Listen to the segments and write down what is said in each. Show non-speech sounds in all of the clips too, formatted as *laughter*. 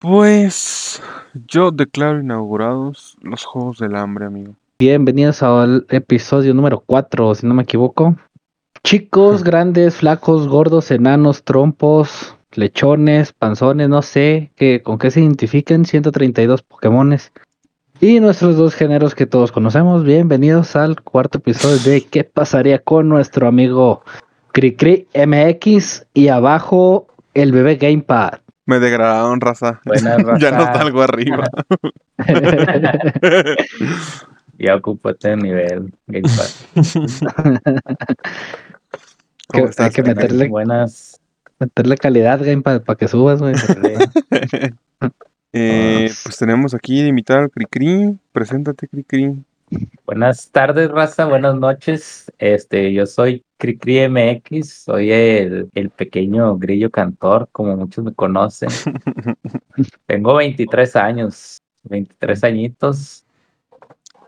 Pues yo declaro inaugurados los Juegos del Hambre, amigo. Bienvenidos al episodio número 4, si no me equivoco. Chicos, *laughs* grandes, flacos, gordos, enanos, trompos, lechones, panzones, no sé qué, con qué se identifiquen 132 Pokémones. Y nuestros dos géneros que todos conocemos. Bienvenidos al cuarto episodio de ¿Qué pasaría con nuestro amigo Cricri MX? Y abajo el bebé Gamepad. Me degradaron, raza. Buena *laughs* ya no raza. salgo arriba. *laughs* Ya ocupo este nivel. Gamepad. *laughs* ¿Cómo Que- estás, hay que meterle, Buenas. meterle calidad Gamepad para que subas, güey. Eh, pues tenemos aquí de invitar al Cricri. Preséntate, Cricri. Buenas tardes, raza. Buenas noches. Este, yo soy Cricri MX. Soy el, el pequeño grillo cantor, como muchos me conocen. *laughs* Tengo 23 años. 23 añitos.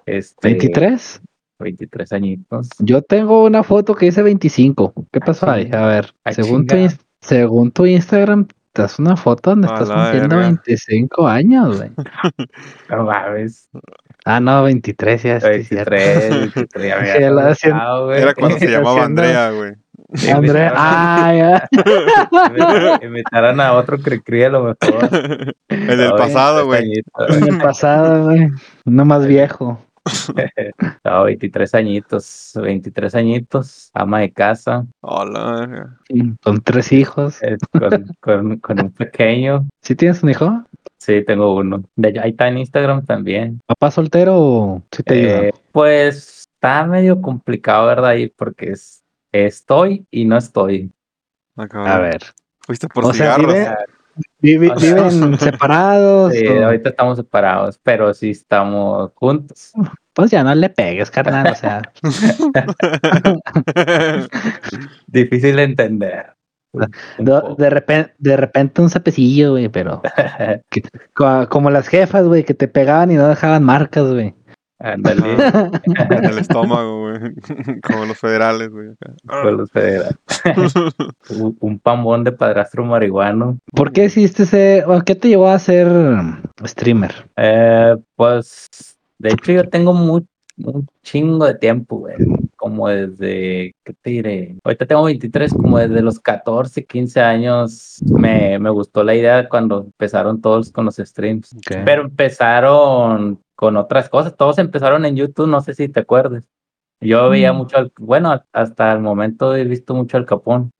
Este, ¿23? 23 añitos. Yo tengo una foto que dice 25. ¿Qué pasó Ah, ahí? A ver, Ah, tu, según tu Instagram, te das una foto donde A estás cumpliendo verga. 25 años, güey. *laughs* No mames. Ah, no, 23, ya estoy cierto. 23, 23. Ya *laughs* había la hacien- olvidado, güey. Era cuando se *laughs* llamaba haciendo- Andrea, güey. Sí, Andrea, ah, ya. Invitaron a otro cri a lo mejor. El del pasado, 23 güey. En el pasado, güey. Uno más viejo. No, 23 añitos, 23 añitos, ama de casa, Hola. Con tres hijos. eh, con, con- con un pequeño. ¿Sí tienes un hijo? Sí, tengo uno. De hecho, ahí está en Instagram también. ¿Papá soltero o sí te ayuda? Eh, pues está medio complicado, ¿verdad? Ahí porque es, estoy y no estoy. Ah. A ver. Fuiste por O sea. Vive- Vivi- o sea- ¿Viven *laughs* separados? Sí, o- ahorita estamos separados, pero sí estamos juntos. Pues ya no le pegues, carnal. O sea, *laughs* Difícil de entender. De, repente, de repente un sapecillo, güey, pero *laughs* que- como las jefas, güey, que te pegaban y no dejaban marcas, güey. Ándale. *laughs* en el estómago, güey. *laughs* Como los federales, güey. con los federales. *laughs* un, pambón de padrastro marihuano. ¿Por qué hiciste ese, o qué te llevó a ser streamer? Eh, pues, de hecho, yo tengo mu- un chingo de tiempo, güey. Como desde, ¿qué te diré? Ahorita tengo 23, como desde los 14, 15 años me, me gustó la idea cuando empezaron todos con los streams. Pero empezaron con otras cosas. Todos empezaron en YouTube, no sé si te acuerdas. Yo veía Mm. mucho, al- bueno, hasta el momento he visto mucho al Capón.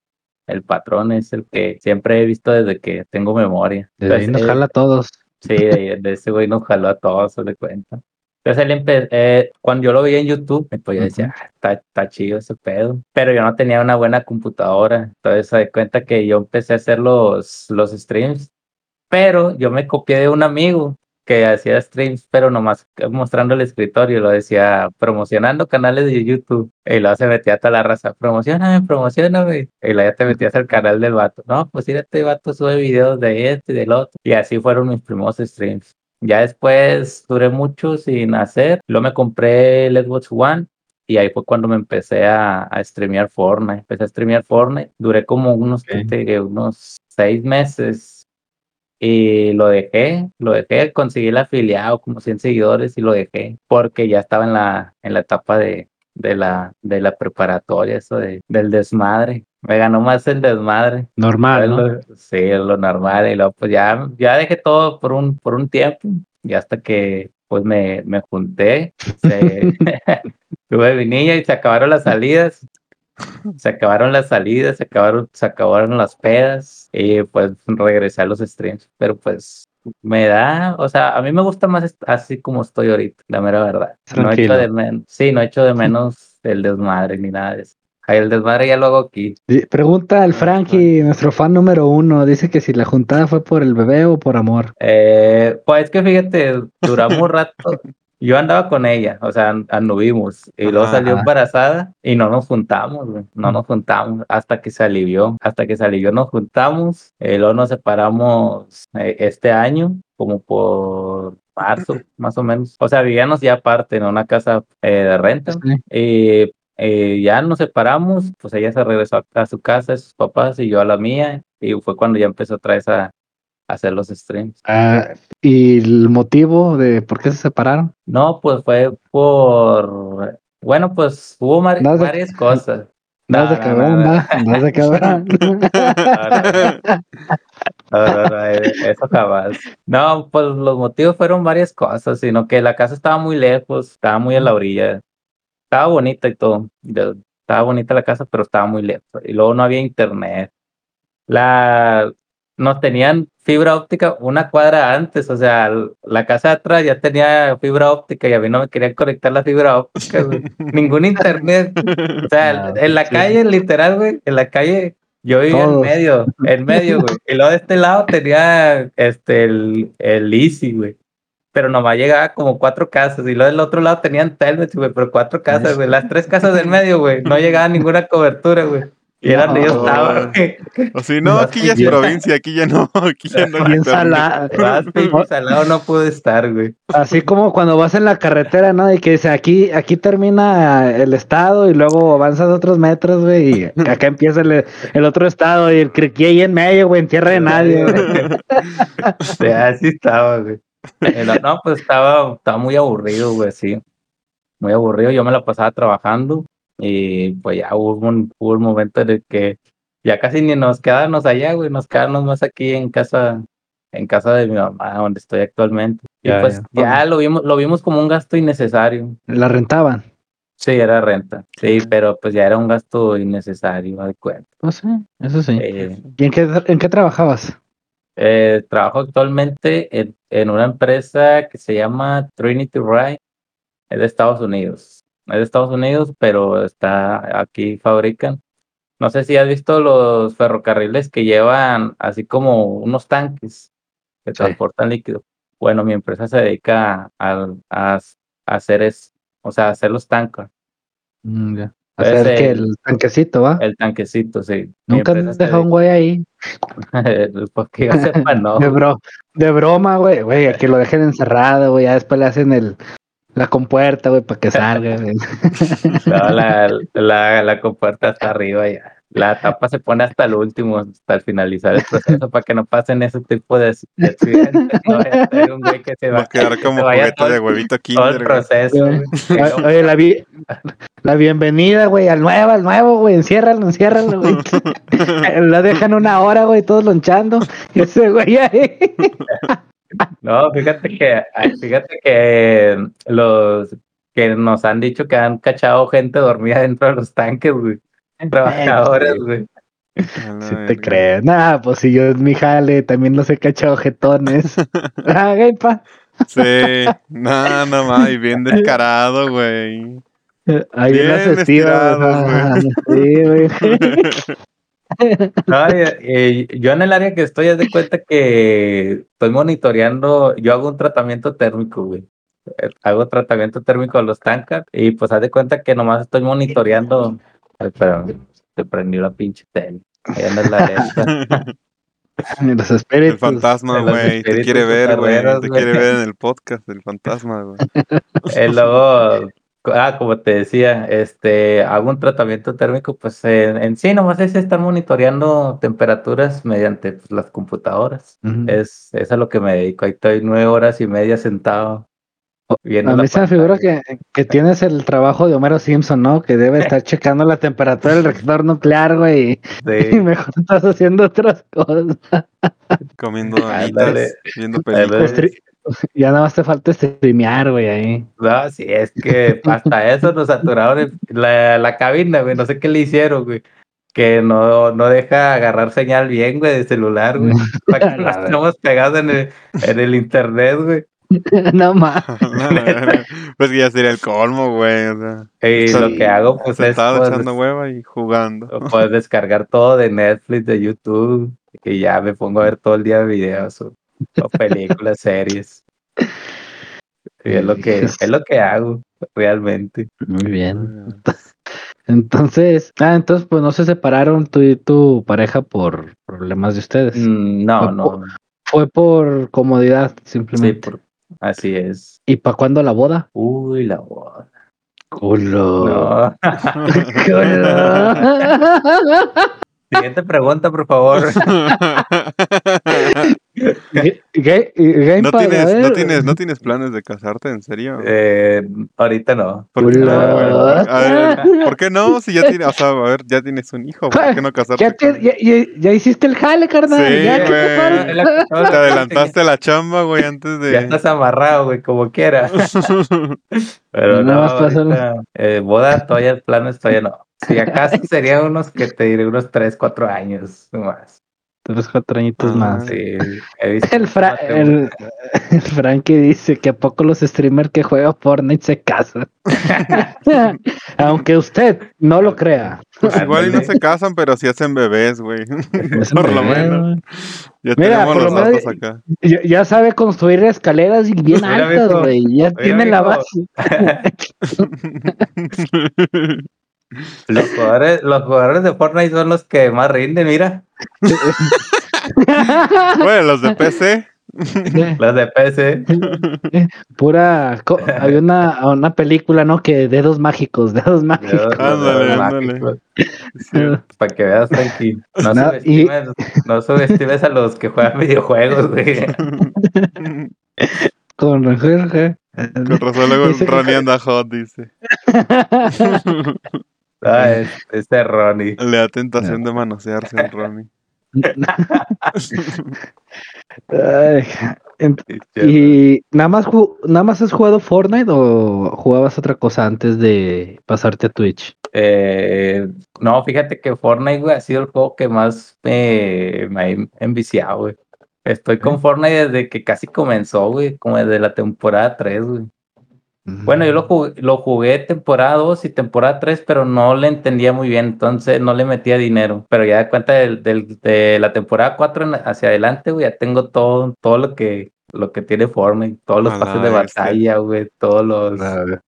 El patrón es el que siempre he visto desde que tengo memoria. Desde ahí nos Entonces, jala a todos. Sí, de, de ese güey nos jaló a todos, se le cuenta. Entonces él eh, cuando yo lo veía en YouTube, pues yo decía, "Ah, está, está chido ese pedo. Pero yo no tenía una buena computadora. Entonces se da cuenta que yo empecé a hacer los, los streams. Pero yo me copié de un amigo que hacía streams, pero nomás mostrando el escritorio, lo decía promocionando canales de YouTube. Y luego se metía a toda la raza, promocioname, promocioname. Y luego ya te metías al canal del vato. No, pues mira, este vato sube videos de este y del otro. Y así fueron mis primeros streams. Ya después duré mucho sin hacer. Luego me compré el Xbox One y ahí fue cuando me empecé a, a streamear Fortnite. Empecé a streamear Fortnite. Duré como unos, ¿qué Ok. te diré? unos seis meses y lo dejé, lo dejé, conseguí el afiliado como 100 seguidores y lo dejé porque ya estaba en la, en la etapa de, de, la, de la preparatoria, eso de, del desmadre. Me ganó más el desmadre. Normal, ¿no? lo- sí, lo normal. Y luego, pues ya, ya dejé todo por un, por un tiempo. Y hasta que pues me, me junté. se- *laughs* *laughs* tuve mi niña y se acabaron las salidas. Se acabaron las salidas, se acabaron, se acabaron las pedas. Y pues regresé a los streams. Pero pues me da, o sea, a mí me gusta más así como estoy ahorita, la mera verdad. No echo Tranquilo. de menos, sí, no echo de menos el desmadre ni nada de eso. El desmadre ya lo hago aquí. Pregunta al Frankie, nuestro fan número uno. Dice que si la juntada fue por el bebé o por amor. Eh, pues es que fíjate, duramos un rato. Yo andaba con ella, o sea, an- anduvimos. Y luego Ajá. salió embarazada y no nos juntamos, güey. No nos juntamos hasta que se alivió. Hasta que se alivió nos juntamos. Y luego nos separamos eh, este año, como por marzo, más o menos. O sea, vivíamos ya aparte en una casa eh, de renta. Sí. Y eh, ya nos separamos, pues ella se regresó a, a su casa, a sus papás y yo a la mía. Y fue cuando ya empezó otra vez a, hacer los streams. Ah, ¿Y el motivo de por qué se separaron? No, pues fue por, bueno, pues hubo mar- No, de- varias cosas. No, *laughs* No, de cabrón, no, de cabrón. No, no, no, eh, eso jamás. No, pues los motivos fueron varias cosas, sino que la casa estaba muy lejos, estaba muy a la orilla. Estaba bonita y todo. Estaba bonita la casa, pero estaba muy lejos. Y luego no había internet. La nos tenían fibra óptica una cuadra antes, o sea, la casa de atrás ya tenía fibra óptica y a mí no me querían conectar la fibra óptica, güey. *laughs* Ningún internet. O sea, en la sí. calle, literal, güey, en la calle, yo vivía en medio, en medio, güey. Y luego de este lado tenía este el, el Easy, güey. Pero nomás llegaba como cuatro casas. Y luego del otro lado tenían Telmex, güey, pero cuatro casas, güey. Las tres casas del medio, güey. No llegaba ninguna cobertura, güey. Y era donde yo No. estaba. O si no, aquí ya es provincia, aquí ya no, *laughs* aquí ya no. Bien *laughs* pinche salado no pude estar, güey. Así como cuando vas en la carretera, ¿no? Y que dice aquí, aquí termina el estado y luego avanzas otros metros, güey, y acá empieza el, el otro estado y el criqui ahí en medio, güey, en tierra de nadie, güey. *laughs* Sí, así estaba, güey. No, no, pues estaba, estaba muy aburrido, güey, sí. Muy aburrido. Yo me la pasaba trabajando y pues ya hubo un, hubo un momento en el que ya casi ni nos quedábamos allá, güey. Nos quedábamos más aquí en casa, en casa de mi mamá, donde estoy actualmente. Y Ya, pues ya. ya lo vimos, lo vimos como un gasto innecesario. La rentaban. Sí, era renta. Sí, pero pues ya era un gasto innecesario, de cuenta. Pues sí, eso sí. Eh, ¿Y en qué, en qué trabajabas? Eh, trabajo actualmente en, en una empresa que se llama Trinity Ride, es de Estados Unidos. Es de Estados Unidos, pero está aquí, fabrican. No sé si has visto los ferrocarriles que llevan así como unos tanques que Sí. transportan líquido. Bueno, mi empresa se dedica a, a- a hacer es, o sea, a hacer los tanques, Mm, ya. Ese- Hacer que el tanquecito, ¿va? el tanquecito, sí. Nunca has dejado un güey ahí. dedica- *laughs* Porque yo sepa, *laughs* no. De, bro, de broma, güey, güey, que lo dejen encerrado, güey, ya después le hacen el, la compuerta, güey, para que *laughs* salga, güey. No, la, la, la compuerta está arriba ya. La tapa se pone hasta el último, hasta el finalizar el proceso, para que no pasen ese tipo de, de accidentes. No *laughs* ser un güey que se Va va a quedar que como juguete todo, de el- huevito todo el kinder. proceso. güey. Oye, la, vi- la bienvenida, güey, al nuevo, al nuevo, güey, enciérralo, enciérralo, güey. *laughs* lo dejan una hora, güey, todos lonchando. Y ese güey ahí. No, fíjate que, fíjate que los que nos han dicho que han cachado gente dormida dentro de los tanques, güey. Trabajadores, güey. Si te crees. Nah, pues si yo en mi jale también los he cachado jetones. *laughs* ah, güey, pa. Sí, no, no más, y bien descarado, güey. Ahí en las Bien festivas. estirados, ah, Sí, güey. *laughs* *laughs* No, y yo en el área que estoy, haz de cuenta que estoy monitoreando, yo hago un tratamiento térmico, güey. Eh, Hago tratamiento térmico a los tankers y pues haz de cuenta que nomás estoy monitoreando. Ay, pero te prendió la pinche tele. Ahí anda la alerta. *laughs* Los El espíritus. fantasma, de los güey, te quiere ver, güey, te quiere ver en el podcast, el fantasma, güey. *laughs* Eh, luego, ah, como te decía, este, hago un tratamiento térmico, pues en, en sí nomás es estar monitoreando temperaturas mediante pues, las computadoras. Es, es a lo que me dedico. Ahí estoy nueve horas y media sentado viendo A la mí se me figura que, que tienes el trabajo de Homero Simpson, ¿no? Que debe estar checando la temperatura del reactor nuclear, güey. *laughs* Y Sí, mejor estás haciendo otras cosas. Comiendo donitas, viendo películas. *laughs* Ya nada más te falta streamear, güey, ahí. no, sí, es que hasta eso nos saturaron la, la cabina, güey. No sé qué le hicieron, güey. Que no, no deja agarrar señal bien, güey, de celular, güey. *laughs* Para que La nos estemos pegados en el, en el internet, güey. *laughs* no más. pues que ya sería el colmo, güey. O sea, Y Sí. lo que hago, pues, es sentado pues, echando hueva y jugando. Puedes descargar todo de Netflix, de YouTube, y ya me pongo a ver todo el día videos o, o películas, series. Y es lo que es lo que hago realmente. Muy bien. Entonces, ah, entonces pues no se separaron tú y tu pareja por problemas de ustedes. Mm, No, no, Fue por comodidad, sí, simplemente. por- así es. ¿Y para cuándo la boda? Uy, la boda. Culo. No. *laughs* Culo. *laughs* Siguiente pregunta, por favor. *laughs* Game ¿No tienes, no, ver. tienes, ¿No tienes planes de casarte, en serio? Eh, ahorita no. ¿Por qué no, Hola. güey? A ver, ¿por qué no? Si ya tienes, o sea, a ver, ya tienes un hijo, ¿por qué no casarte? Ya, te- con- ya, ya- ya hiciste el jale, carnal. Sí, ya, ¿qué te todo lo Te adelantaste la chamba, güey, antes de... Ya estás amarrado, güey, como quiera. *laughs* Pero Nada no, ahorita, eh, boda, todavía planes, todavía no. Si acaso serían unos que te diré unos 3, 4 años más. Tres, cuatro añitos Ah, más. Sí, *laughs* El, Fra- el, *laughs* el Frankie dice que a poco los streamers que juegan Fortnite se casan. *laughs* Aunque usted no lo crea. Pues igual y no se casan, pero sí hacen bebés, güey. Por lo menos. Ya Mira, tenemos por los lo menos- datos acá. Ya, ya sabe construir escaleras y bien altas, güey. Ya tiene la base. Los jugadores, los jugadores de Fortnite son los que más rinden, mira. *laughs* Bueno, los de PC. *laughs* Los de PC. Pura. Había una, una película, ¿no? Que dedos mágicos, dedos mágicos. Ándale, ándale. *laughs* Sí. Para que veas, Frankie. No, No, y- subestimes, no subestimes a los que juegan videojuegos, güey. Con Jorge. Con razón luego Ronnie anda hot, dice. Ah, es, este Ronnie. Le da tentación de manosearse al Ronnie. Ay, ¿Y nada más, nada más has jugado Fortnite o jugabas otra cosa antes de pasarte a Twitch? Eh, no, fíjate que Fortnite, güey, ha sido el juego que más me, me ha enviciado, güey. Estoy con Fortnite desde que casi comenzó, güey, como desde la temporada 3, güey. Bueno, yo lo jugué, lo jugué temporada 2 y temporada 3, pero no le entendía muy bien, entonces no le metía dinero. Pero ya de cuenta del, del- de la temporada 4 en- hacia adelante, güey, ya tengo todo, todo lo que, lo que tiene Fortnite, todos los A pases de batalla, güey, todos los... A ver.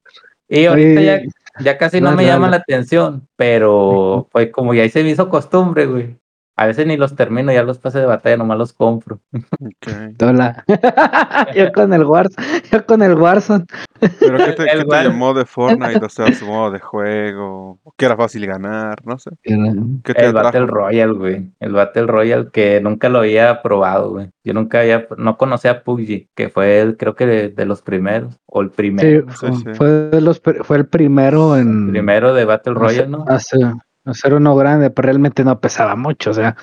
Y ahorita ya, Oye, ya casi no dale, me llama la atención, pero *laughs* pues como ya se me hizo costumbre, güey. A veces ni los termino, ya los pases de batalla nomás los compro. Ok. Hola. *laughs* yo con el Warzone, yo con el Warzone. ¿Pero qué te, *laughs* El qué te llamó de Fortnite? O sea, su modo de juego. Que era fácil ganar, no sé. ¿Qué te El Battle? Royale, güey. El Battle Royale que nunca lo había probado, güey. Yo nunca había, no conocía PUBG, que fue el, creo que de, de los primeros, o el Sí, primero, Sí, fue, sí. fue de los fue el primero en primero de Battle Royale, ¿no? hacer, hacer uno grande, pero realmente no pesaba mucho, o sea,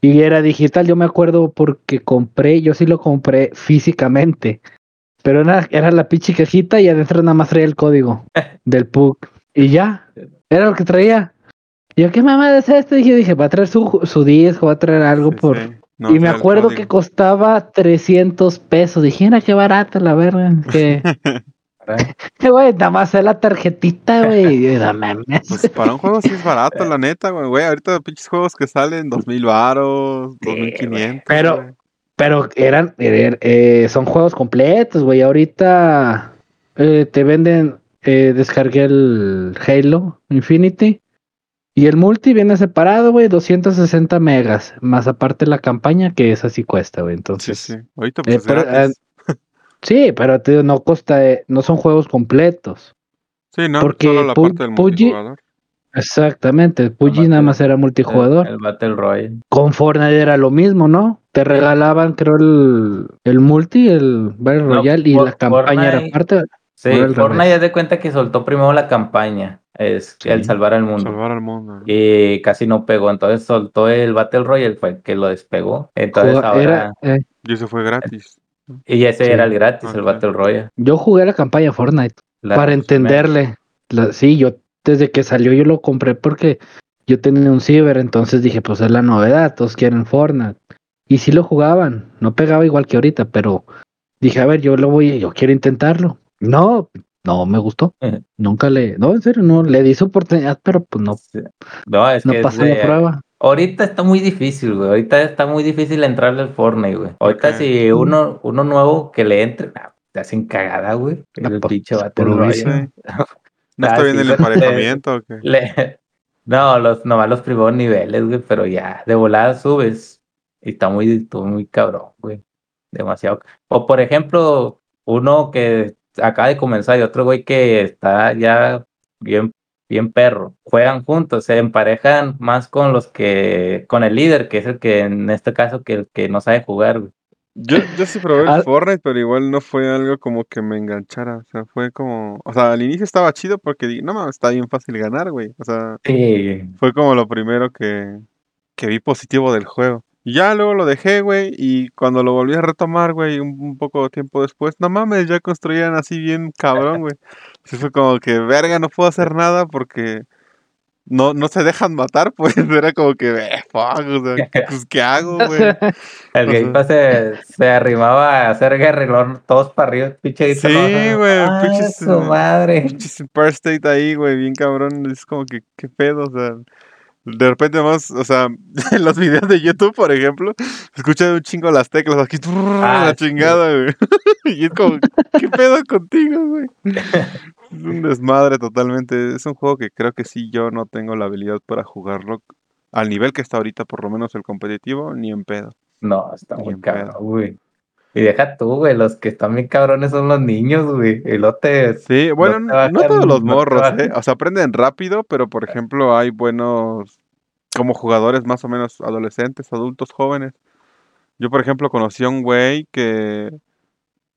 y era digital, yo me acuerdo porque compré, yo sí lo compré físicamente, pero era, era la pinche cajita y adentro nada más traía el código *laughs* del PUG y ya, era lo que traía. Y yo, ¿qué mamada es esto? Y yo dije, va a traer su, su disco, va a traer algo Sí, por... sí. No, y me acuerdo que costaba 300 pesos. Dije, mira qué barata la verga. Que, *laughs* *laughs* güey, nada más es la tarjetita, güey. Pues para un juego sí es barato, *laughs* la neta, güey. güey. Ahorita pinches juegos que salen, 2000 varos, 2500. Pero- güey. Pero eran, er- eh, son juegos completos, güey. Ahorita eh, te venden, eh, descargué el Halo Infinity. Y el multi viene separado, güey, 260 megas. Más aparte la campaña, que esa sí cuesta, güey. Sí, Entonces, sí. Ahorita pues Eh, pero. Sí, pero te digo, no costa, eh, no son juegos completos. Sí, ¿no? porque Solo la Pu- parte del multijugador. Exactamente, Battle- nada más era multijugador. El, el Battle Royale. Con Fortnite era lo mismo, ¿no? Te regalaban, creo, el, el multi, el Battle No, Royale y la campaña era Fortnite- parte. Sí, Fortnite ya de cuenta que soltó primero la campaña, es Sí. el salvar al mundo. Salvar al mundo. Y casi no pegó, entonces soltó el Battle Royale, fue el que lo despegó. Entonces Juga- ahora, era, eh, Y eso fue gratis. Y ese Sí. era el gratis, el. Battle Royale. yo jugué la campaña Fortnite La- para entenderle. La- sí, yo desde que salió yo lo compré porque yo tenía un ciber, entonces dije, pues es la novedad, todos quieren Fortnite. Y sí lo jugaban, no pegaba igual que ahorita, pero dije, a ver, yo lo voy, yo quiero intentarlo. No, no me gustó. *laughs* Nunca le, no, en serio, no, le di su oportunidad, pero pues no, No, es no que es pasó de- la prueba. Ahorita está muy difícil, güey. Ahorita está muy difícil entrarle al Fortnite, güey. Ahorita si uno, uno nuevo que le entre, nah, te hacen cagada, güey. Ah, El pinche lo Royale. visto. *laughs* ¿No Ah, está bien el emparejamiento o qué? *laughs* Le- No, los, nomás los primeros niveles, güey, pero ya, de volada subes. Y está muy, está muy cabrón, güey. Demasiado. O por ejemplo, uno que acaba de comenzar y otro güey que está ya bien, bien perro. Juegan juntos, se emparejan más con los que, con el líder, que es el que en este caso que el que no sabe jugar, güey. Yo, yo sí probé el Al- Fortnite, pero igual no fue algo como que me enganchara. O sea, fue como. O sea, al inicio estaba chido porque dije, no mames, está bien fácil ganar, güey. O sea, Sí, fue como lo primero que, que vi positivo del juego. Ya luego lo dejé, güey, y cuando lo volví a retomar, güey, un, un poco tiempo después, no mames, ya construían así bien cabrón, güey. Sí fue como que, verga, no puedo hacer nada porque no, no se dejan matar, *laughs* pues. Era como que, eh, fuck, o sea, pues, ¿qué hago, *laughs* güey? el O Game sea- Pass se, se arrimaba a hacer guerrilón todos para arriba, pinche Sí, güey, Ah, pinches, su madre. Pinches Empire State ahí, güey, bien cabrón. Es como que, qué pedo, o sea. De repente más, o sea, *laughs* en los videos de YouTube, por ejemplo, escuchan un chingo las teclas aquí, Ah, la chingada, güey. *laughs* Y es como, ¿qué pedo contigo, güey? Es un desmadre totalmente. Es un juego que creo que sí yo no tengo la habilidad para jugarlo al nivel que está ahorita, por lo menos el competitivo, ni en pedo. No, está muy pedo. güey. Y deja tú, güey, los que están bien cabrones son los niños, güey. Y lo te... Sí, bueno, te no, bajan- no todos los morros. ¿eh? O sea, aprenden rápido, pero por ejemplo hay buenos como jugadores más o menos adolescentes, adultos, jóvenes. Yo, por ejemplo, conocí a un güey que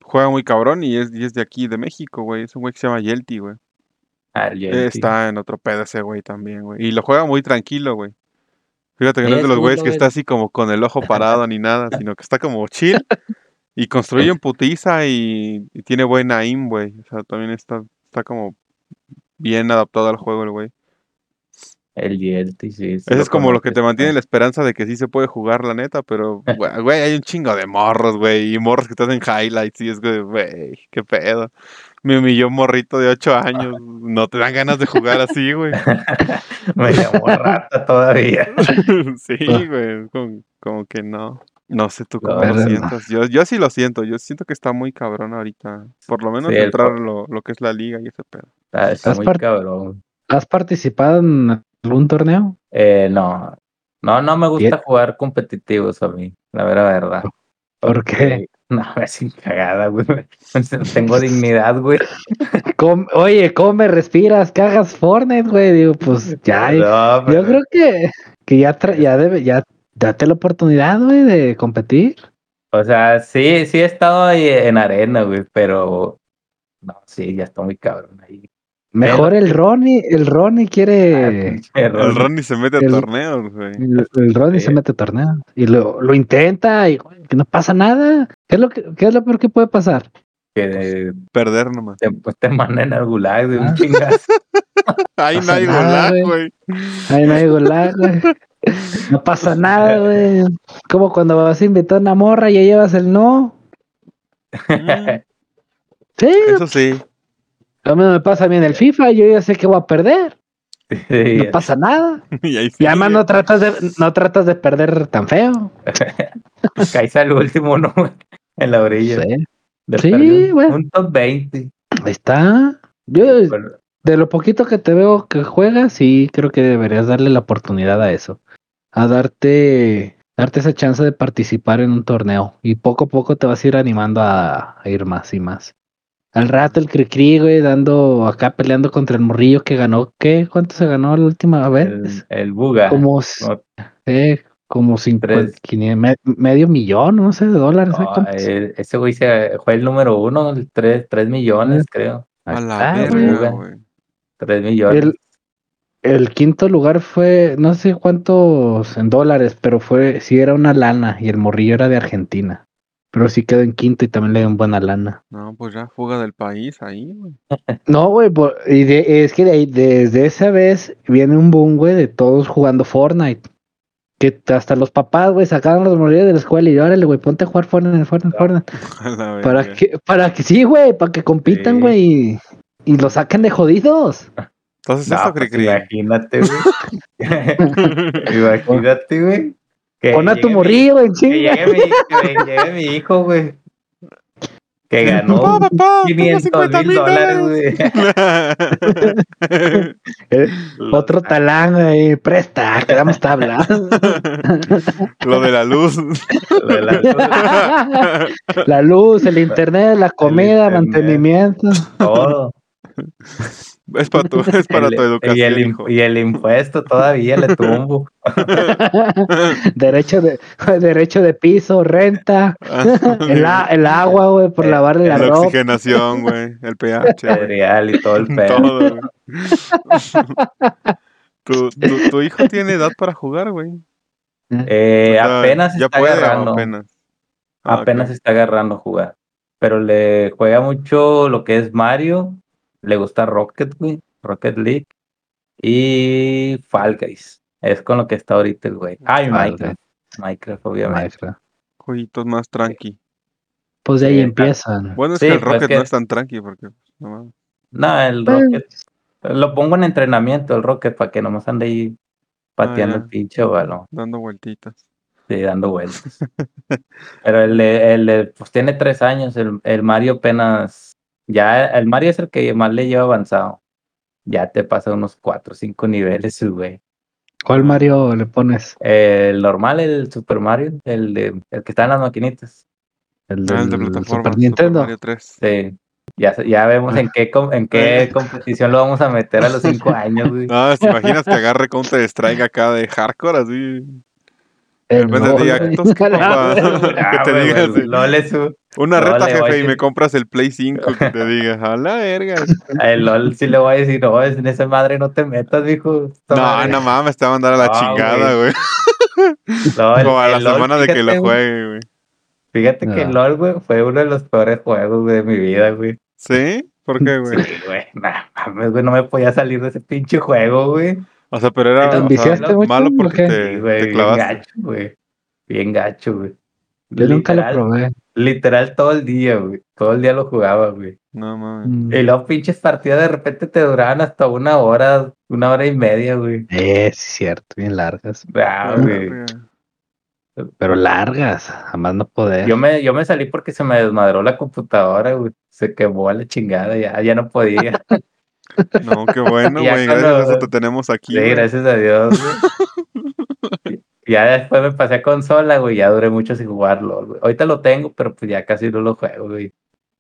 juega muy cabrón y es, y es de aquí, de México, güey. Es un güey que se llama Yelty, güey. Ah, el Yelty. Está en otro pedo ese güey también, güey. Y lo juega muy tranquilo, güey. Fíjate que no es de los güeyes que está así como con el ojo parado ni nada, sino que está como chill *laughs* y construye en putiza y, y tiene buen aim, güey. O sea, también está, está como bien adaptado al juego el güey. El Yelty, sí. Eso es como lo que te mantiene la esperanza de que sí se puede jugar, la neta, pero, *laughs* güey, hay un chingo de morros, güey, y morros que te hacen highlights y es que, güey, qué pedo. Me humilló un morrito de 8 años, *laughs* no te dan ganas de jugar así, güey. *laughs* Me llamó rata todavía. sí, güey, como, como que no. No sé tú cómo lo sientas. Yo, yo sí lo siento, yo siento que está muy cabrón ahorita. Por lo menos Sí, entrar lo, lo que es la liga y ese pedo. Está, está ¿Has muy part- cabrón. ¿Has participado en algún torneo? Eh, no. No, no me gusta Bien. jugar competitivos a mí, la vera verdad. ¿Por qué? *laughs* No, me sin cagada, güey. *laughs* Tengo dignidad, güey. *laughs* Com- Oye, ¿cómo me respiras? ¿Cagas Fortnite, güey? Digo, pues ya. No, Yo pero- creo que, que ya, ya debe, ya date la oportunidad, güey, de competir. O sea, sí, sí he estado ahí en arena, güey, pero no, sí, ya está muy cabrón ahí. Mejor el Ronnie, el Ronnie quiere, Pinche El Ron. Ronnie se mete a el- torneos, güey. el, el Ronnie Sí. se mete a torneo y lo, lo intenta y güey, que no pasa nada. ¿Qué es lo que, qué es lo peor que puede pasar? que Perder nomás. te, pues, te mandan al gulag de un Ah. chingazo. *laughs* Ahí no hay nada, golag, güey. güey. Ay, no hay golag, güey. No *laughs* pasa nada, güey. Como cuando vas a invitar a una morra y ya llevas el no. Mm, Sí, Eso sí. a mí no me pasa a mí en el FIFA, yo ya sé que voy a perder. Sí, No pasa nada. *laughs* Y ahí Y además no tratas de, no tratas de perder tan feo. *laughs* caes al último, ¿no? En la orilla. Sí. De Sí, güey. Un top 20. Ahí está. Yo, Bueno, de lo poquito que te veo que juegas, sí creo que deberías darle la oportunidad a eso. A darte, darte esa chance de participar en un torneo. Y poco a poco te vas a ir animando a, a ir más y más. Al rato el Cricri, güey, dando acá peleando contra el morrillo que ganó. ¿Qué? ¿Cuánto se ganó la última el, vez? el Buga. Como, No, eh, como Tres. quinien- me- medio millón, no sé, de dólares. no, el- ese güey se, fue el número uno, el 3, millones, creo. A la güey. verga, Buga. güey. 3 millones. El, el quinto lugar fue, no sé cuántos en dólares, pero fue, sí era una lana y el morrillo era de Argentina. Pero sí quedó en quinto y también le dieron buena lana. No, pues ya fuga del país ahí, güey. No, güey, y de- es que de desde esa vez viene un boom, güey, de todos jugando Fortnite. Que hasta los papás, güey, sacaron los morrillos de la escuela y órale, güey, ponte a jugar Fortnite, Fortnite, Fortnite. *laughs* Para que, para que sí, güey, para que compitan, Sí. güey, y, y lo saquen de jodidos. Entonces No, eso, pues Cricri. imagínate, güey. *laughs* imagínate, güey. Que Pon a tu morrillo, güey, Que llegue, mi, que llegue mi hijo, güey. Que *laughs* ganó Papá, papá, 500 50 mil dólares, güey. *laughs* Otro talán, güey, presta, quedamos tabla. Lo de la luz. Lo de la- la luz, el internet, la comida, internet. mantenimiento. Todo. Es para tu, es para El- tu y, educación, el, hijo. y el impuesto todavía le tumbo. *laughs* derecho de derecho de piso, renta, *laughs* el, el agua, güey, por Eh, lavarle la la ropa. oxigenación, *laughs* güey. El pH. Cereal y todo el pedo. Todo, güey. ¿Tu, tu, tu hijo tiene edad para jugar, güey. Eh, O sea, apenas ya está puede agarrando. apenas. Ah, apenas está agarrando a jugar. Pero le juega mucho lo que es Mario. Le gusta Rocket, güey. Rocket League. Y Fall Guys. Es con lo que está ahorita el güey. Ah, y Fall Minecraft. Minecraft, obviamente. Maestra. Jueguitos más tranqui. Pues de ahí Sí, empiezan. Bueno, es Sí, que el pues Rocket que- no es tan tranqui porque. No, mames. No, el Pues- Rocket. Lo pongo en entrenamiento, el Rocket, para que nomás ande ahí pateando Ah, el pinche balón. dando vueltitas. Sí, dando vueltas. *laughs* Pero el el de, pues tiene tres años, el, el Mario apenas, ya, el Mario es el que más le lleva avanzado. Ya te pasa unos cuatro o cinco niveles, el *laughs* güey. ¿Cuál Mario le pones? El normal, el Super Mario, el de, el que está en las maquinitas. El Ah, del el de plataforma. Super Super Nintendo. Mario 3. Sí. Ya, ya vemos en qué, com- en qué *laughs* competición lo vamos a meter a los cinco *laughs* años, güey. No, ¿te imaginas que agarre Counter Strike acá de hardcore así? De El LOL, te diga. Ah, *laughs* que te güey, diga güey, así, LOL es su- Una No, reta, jefe, y me compras el Play 5 que te diga, a la verga. *laughs* a el LOL sí le voy a decir, no, en esa madre no te metas. Esta No, madre- no mames, te va a mandar a la No, chingada, güey. El- *laughs* Como a la el LOL, semana de que lo juegue, güey. Fíjate que No. LOL, güey, fue uno de los peores juegos güey, de mi vida, güey. ¿Sí? ¿Por qué, güey? Sí, güey. Nah, mames, güey, no me podía salir de ese pinche juego, güey. O sea, pero era ¿Te o sea, enviciaste mucho malo porque te, Sí, güey, te bien gacho, güey. Bien gacho, güey. Yo nunca lo Literal- probé. Literal todo el día, güey. Todo el día lo jugaba, güey. No mames. Mm. Y luego pinches partidas de repente te duraban hasta una hora, una hora y media, güey. Eh, sí, cierto, bien largas. Ah, güey. Pero largas, jamás no poder. Yo me, yo me salí porque se me desmadró la computadora, güey. Se quemó a la chingada, ya, ya no podía. *laughs* No, qué bueno, Ya güey. cuando- Gracias a eso te tenemos aquí. Sí, gracias a Dios, güey. *laughs* Ya después me pasé a consola, güey. Ya duré mucho sin jugarlo, güey. Ahorita lo tengo, pero pues ya casi no lo juego, güey.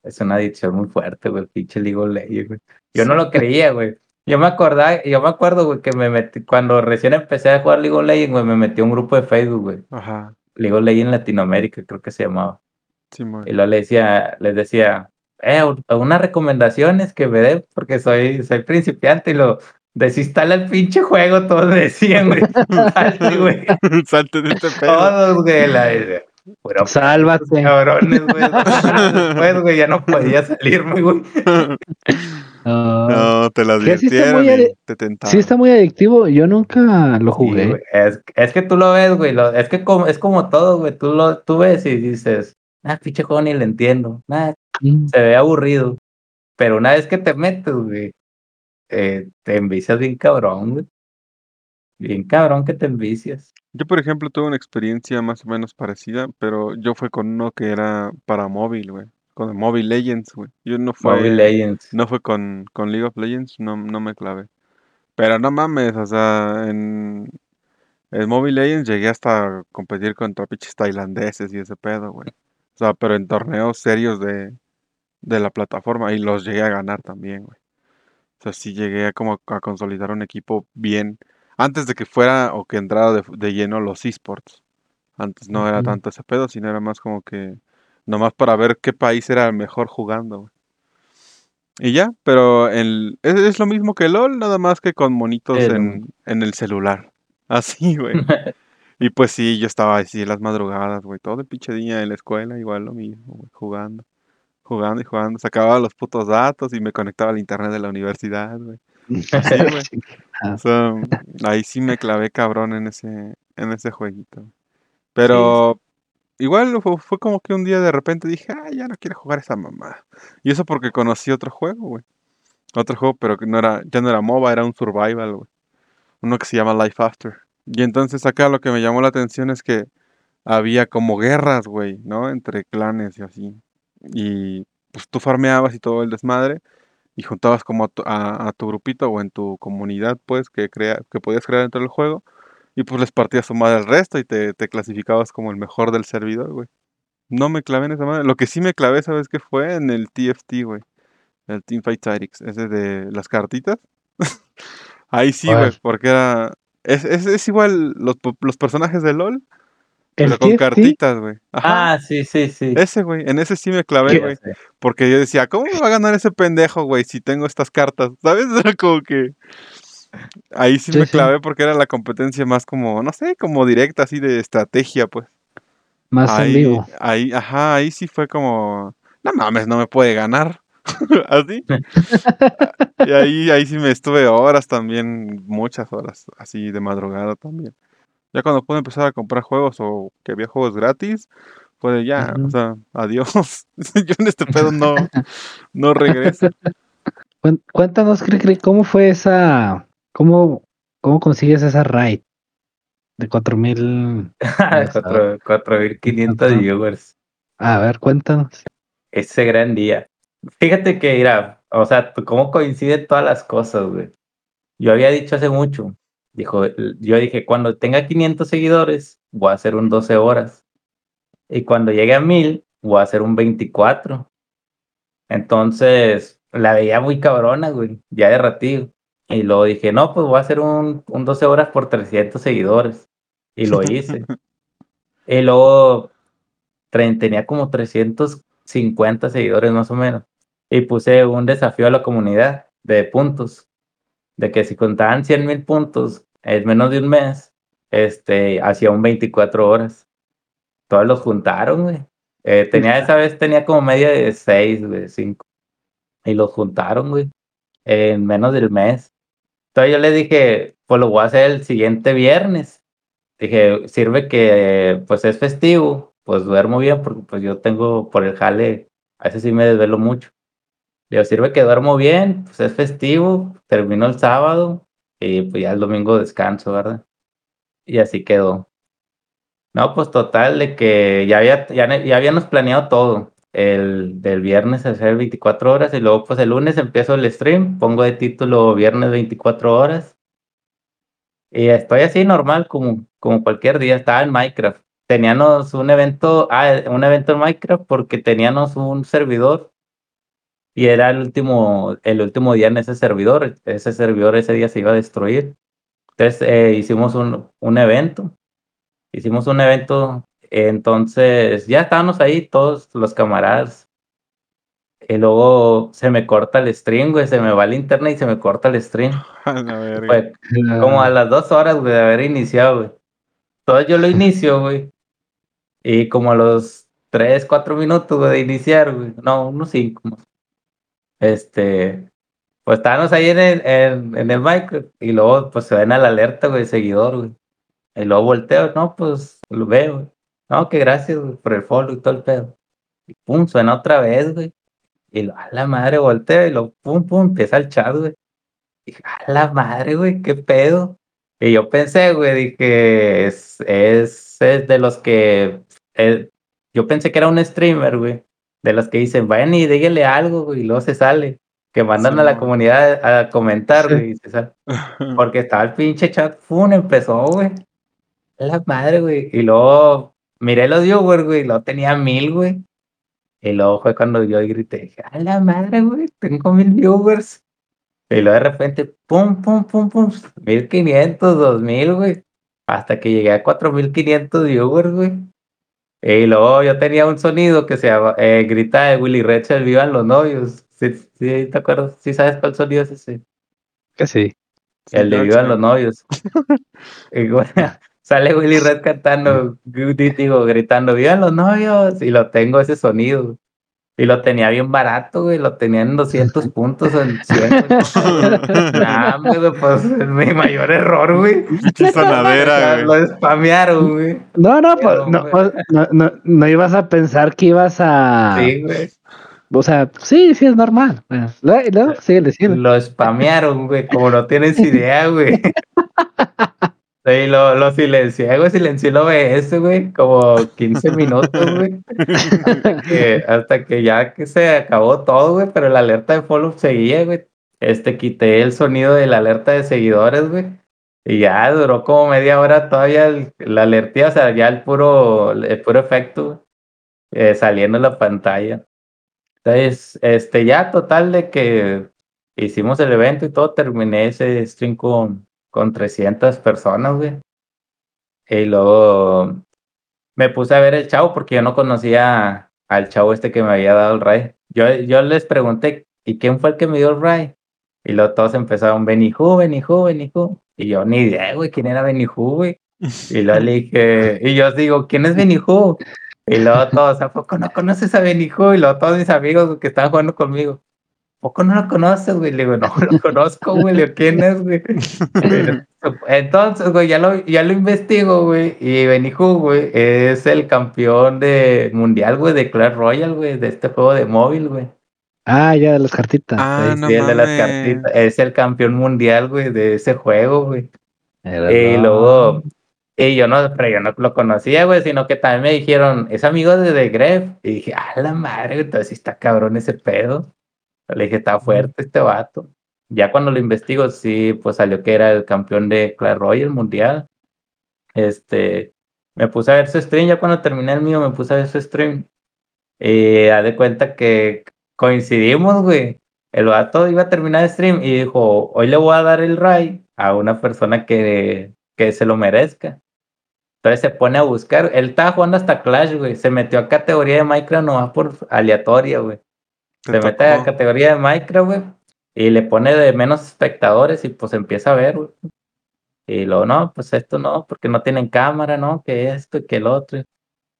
Es una adicción muy fuerte, güey. el Pinche League of Legends, güey. Yo no lo creía, güey. Yo me acordaba, yo me acuerdo, güey, que me metí, cuando recién empecé a jugar League of Legends, güey, me metí a un grupo de Facebook, güey. Ajá. League of Legends Latinoamérica, creo que se llamaba. Sí. Y luego le decía, les decía, eh, unas recomendaciones que me den, porque soy, soy principiante, y lo desinstala el pinche juego, todos decían, güey. *laughs* Salte, güey. Salte de este pedo. Todos, güey. La, Puro *laughs* Sálvate. cabrones, güey. *laughs* Después, güey, ya no podía salirme, güey. No. No, te las Que sí está muy y ade- te tentaron. Sí, está muy adictivo. Yo nunca lo jugué. es, es que tú lo ves, güey. lo- es que como, es como todo, güey. Tú lo tú ves y dices, ah, pinche juego ni le entiendo. Nah, Mm. se ve aburrido. Pero una vez que te metes, güey, eh, te envicias bien cabrón, güey. Bien cabrón que te envicias. Yo, por ejemplo, tuve una experiencia más o menos parecida, pero yo fue con uno que era para móvil, güey. Con el Mobile Legends, güey. Yo no fue, Mobile Legends. no fue con, con League of Legends, no, no me clavé. Pero no mames, o sea, en el Mobile Legends llegué hasta competir contra pinches tailandeses y ese pedo, güey. O sea, pero en torneos serios de, de la plataforma y los llegué a ganar también, güey. O sea, sí llegué a como a consolidar un equipo bien antes de que fuera o que entrara de, de lleno los esports. Antes no era tanto ese pedo, sino era más como que nomás para ver qué país era el mejor jugando, güey. Y ya, pero el, es, es lo mismo que LOL, nada más que con monitos en, en el celular. *laughs* Así, güey. *laughs* Y pues sí, yo estaba así en las madrugadas, güey, todo el pinche día en la escuela, igual lo mismo, güey, jugando, jugando y jugando. Sacaba los putos datos y me conectaba al internet de la universidad, güey. Así, *laughs* güey. O sea, ahí sí me clavé cabrón en ese, en ese jueguito. Pero igual fue, fue como que un día de repente dije, ah, ya no quiero jugar esa mamá. Y eso porque conocí otro juego, güey. Otro juego, pero que no era, ya no era MOBA, era un survival, güey. Uno que se llama Life After. Y entonces acá lo que me llamó la atención es que había como guerras, güey, ¿no? Entre clanes y así. Y pues tú farmeabas y todo el desmadre y juntabas como a tu, a- a tu grupito o en tu comunidad, pues, que, crea, que podías crear dentro del juego. Y pues les partías su madre al resto y te, te clasificabas como el mejor del servidor, güey. No me clavé en esa madre. Lo que sí me clavé, ¿sabes qué fue? En el TFT, güey. El Team Fight Tactics, ese de las cartitas. *laughs* Ahí sí, güey, porque era. Es, es, es igual los, los personajes de LOL, pero con cartitas, güey. Ah, sí, sí, sí. Ese, güey, en ese sí me clavé, güey. Porque yo decía, ¿cómo me va a ganar ese pendejo, güey, si tengo estas cartas? ¿Sabes? *laughs* Era como que. Ahí sí, Sí, me sí. clavé porque era la competencia más como, no sé, como directa, así de estrategia, pues. más en Ahí, vivo. ahí, ajá, ahí sí fue como, no mames, no me puede ganar. *laughs* así. y ahí, ahí sí me estuve horas también, muchas horas, así de madrugada también. Ya cuando pude empezar a comprar juegos o que había juegos gratis, pues ya, o sea, adiós. *laughs* Yo en este pedo no, no regreso. Cuéntanos, Cricri, ¿cómo fue esa, cómo, cómo consigues esa raid de 4000? Cuatro- 4500 *laughs* viewers. A ver, cuéntanos. Ese gran día. Fíjate que, mira, o sea, cómo coinciden todas las cosas, güey. Yo había dicho hace mucho, dijo, yo dije, cuando tenga 500 seguidores, voy a hacer un 12 horas. Y cuando llegue a 1000, voy a hacer un 24. Entonces, la veía muy cabrona, güey, ya de ratillo. Y luego dije, no, pues voy a hacer un, un 12 horas por 300 seguidores. Y lo hice. *laughs* y luego tenía como 350 seguidores más o menos. Y puse un desafío a la comunidad de puntos. De que si contaban 100 mil puntos en menos de un mes, este, hacía un 24 horas. Todos los juntaron, güey. Eh, tenía esa vez tenía como media de 6, de 5. Y los juntaron, güey. En menos del mes. Entonces yo le dije, pues lo voy a hacer el siguiente viernes. Dije, sirve que pues es festivo, pues duermo bien porque pues yo tengo por el jale, a veces sí me desvelo mucho. Digo, sirve que duermo bien, pues es festivo, termino el sábado y pues ya el domingo descanso, ¿verdad? Y así quedó. No, pues total, de que ya, había, ya, ya habíamos planeado todo. El del viernes hacer 24 horas y luego pues el lunes empiezo el stream, pongo de título viernes 24 horas. Y estoy así normal como, como cualquier día, estaba en Minecraft. Teníamos un evento, ah, un evento en Minecraft porque teníamos un servidor y era el último, el último día en ese servidor. Ese servidor ese día se iba a destruir. Entonces eh, hicimos un, un evento. Hicimos un evento. Entonces ya estábamos ahí todos los camaradas. Y luego se me corta el stream, güey. Se me va el internet y se me corta el stream. *laughs* Como a las dos horas, güey, de haber iniciado, güey. Entonces yo lo *laughs* inicio, güey. Y como a los tres, cuatro minutos, güey, de iniciar, güey. No, unos cinco más. Este, pues estábamos ahí en el, en, el Minecraft y luego pues se ven a la alerta, güey, seguidor, güey. Y luego volteo, no, pues lo veo, güey. No, que gracias, güey, por el follow y todo el pedo. Y pum, suena otra vez, güey. Y lo, a la madre, volteo y lo, pum, pum, empieza el chat, güey. Y a la madre, güey, qué pedo. Y yo pensé, güey, dije, es, es, es de los que, eh, yo pensé que era un streamer, güey, de los que dicen, vayan y díganle algo, güey, y luego se sale, que mandan a la comunidad a comentar, Sí. güey, y se sale. *laughs* Porque estaba el pinche chat, ¡fum! empezó, güey. A La madre, güey. Y luego miré los viewers, güey, y luego tenía mil, güey. Y luego fue cuando yo grité, dije, a la madre, güey, tengo mil viewers. Y luego de repente, pum, pum, pum, pum, 1500, 2000, güey. Hasta que llegué a 4500 viewers, güey. Y luego yo tenía un sonido que se llama, eh, grita de Willy Rachel, vivan los novios. Sí, sí, ¿te acuerdas? ¿Sí sabes cuál sonido es ese? Que sí. El de Vivan los novios. *laughs* Y, *laughs* sale Willy Red cantando, digo, gritando, Vivan los novios. Y lo tengo ese sonido. Y lo tenía bien barato, güey. Lo tenía en 200 *laughs* puntos o en 100. *laughs* Nah, güey, pues es mi mayor error, güey. Pinche sonadera, Lo güey. spamearon, güey. No, no, pues, no, güey. pues, no, no, no ibas a pensar que ibas a. Sí, güey. O sea, sí, sí, es normal. Bueno, luego, y luego sigue diciendo. Lo spamearon, güey, como no tienes idea, güey. *laughs* Sí, lo, lo silencié, güey, silencié el OBS, güey, como 15 minutos, güey. Hasta que, hasta que ya que se acabó todo, güey, pero la alerta de follow seguía, güey. Este, quité el sonido de la alerta de seguidores, güey. Y ya duró como media hora todavía la alerta, o sea, ya el puro, el puro efecto, eh, saliendo en la pantalla. Entonces, este, ya total de que hicimos el evento y todo, terminé ese stream con, con 300 personas, güey. Y luego me puse a ver el chavo porque yo no conocía al chavo este que me había dado el ray. Yo, yo les pregunté, ¿y quién fue el que me dio el ray? Y luego todos empezaron, Benijú, Benijú, Benijú. Y yo ni idea, güey, quién era Benijú, güey. Y luego le dije, y yo digo, ¿quién es Benijú? Y luego todos, ¿a poco no conoces a Benijú? Y luego todos mis amigos que estaban jugando conmigo, ¿a poco no lo conoces, güey? Le digo, no, lo *laughs* conozco, güey, Le digo, ¿quién es, güey? Pero, Entonces, güey, ya lo, ya lo investigo, güey, y Benijú, güey, es el campeón de mundial, güey, de Clash Royale, güey, de este juego de móvil, güey. Ah, ya de las cartitas. Ah, Sí, no el de las cartitas. Es el campeón mundial, güey, de ese juego, güey. Y luego, y yo no, pero yo no lo conocía, güey, sino que también me dijeron, es amigo de The Gref. Y dije, ah, la madre, güey, entonces está cabrón ese pedo. Le dije, está fuerte este vato. Ya cuando lo investigo, sí, pues salió que era el campeón de Clash Royale mundial. Este, me puse a ver su stream, ya cuando terminé el mío, me puse a ver su stream. Y haz de cuenta que coincidimos, güey. El vato iba a terminar el stream y dijo, hoy le voy a dar el ray a una persona que, que se lo merezca. Entonces se pone a buscar. Él estaba jugando hasta Clash, güey. Se metió a categoría de Minecraft nomás por aleatoria, güey. Se mete a tocó. categoría de Minecraft, güey. Y le pone de menos espectadores y pues empieza a ver, güey. Y luego, no, pues esto no, porque no tienen cámara, ¿no? Que esto y que el otro.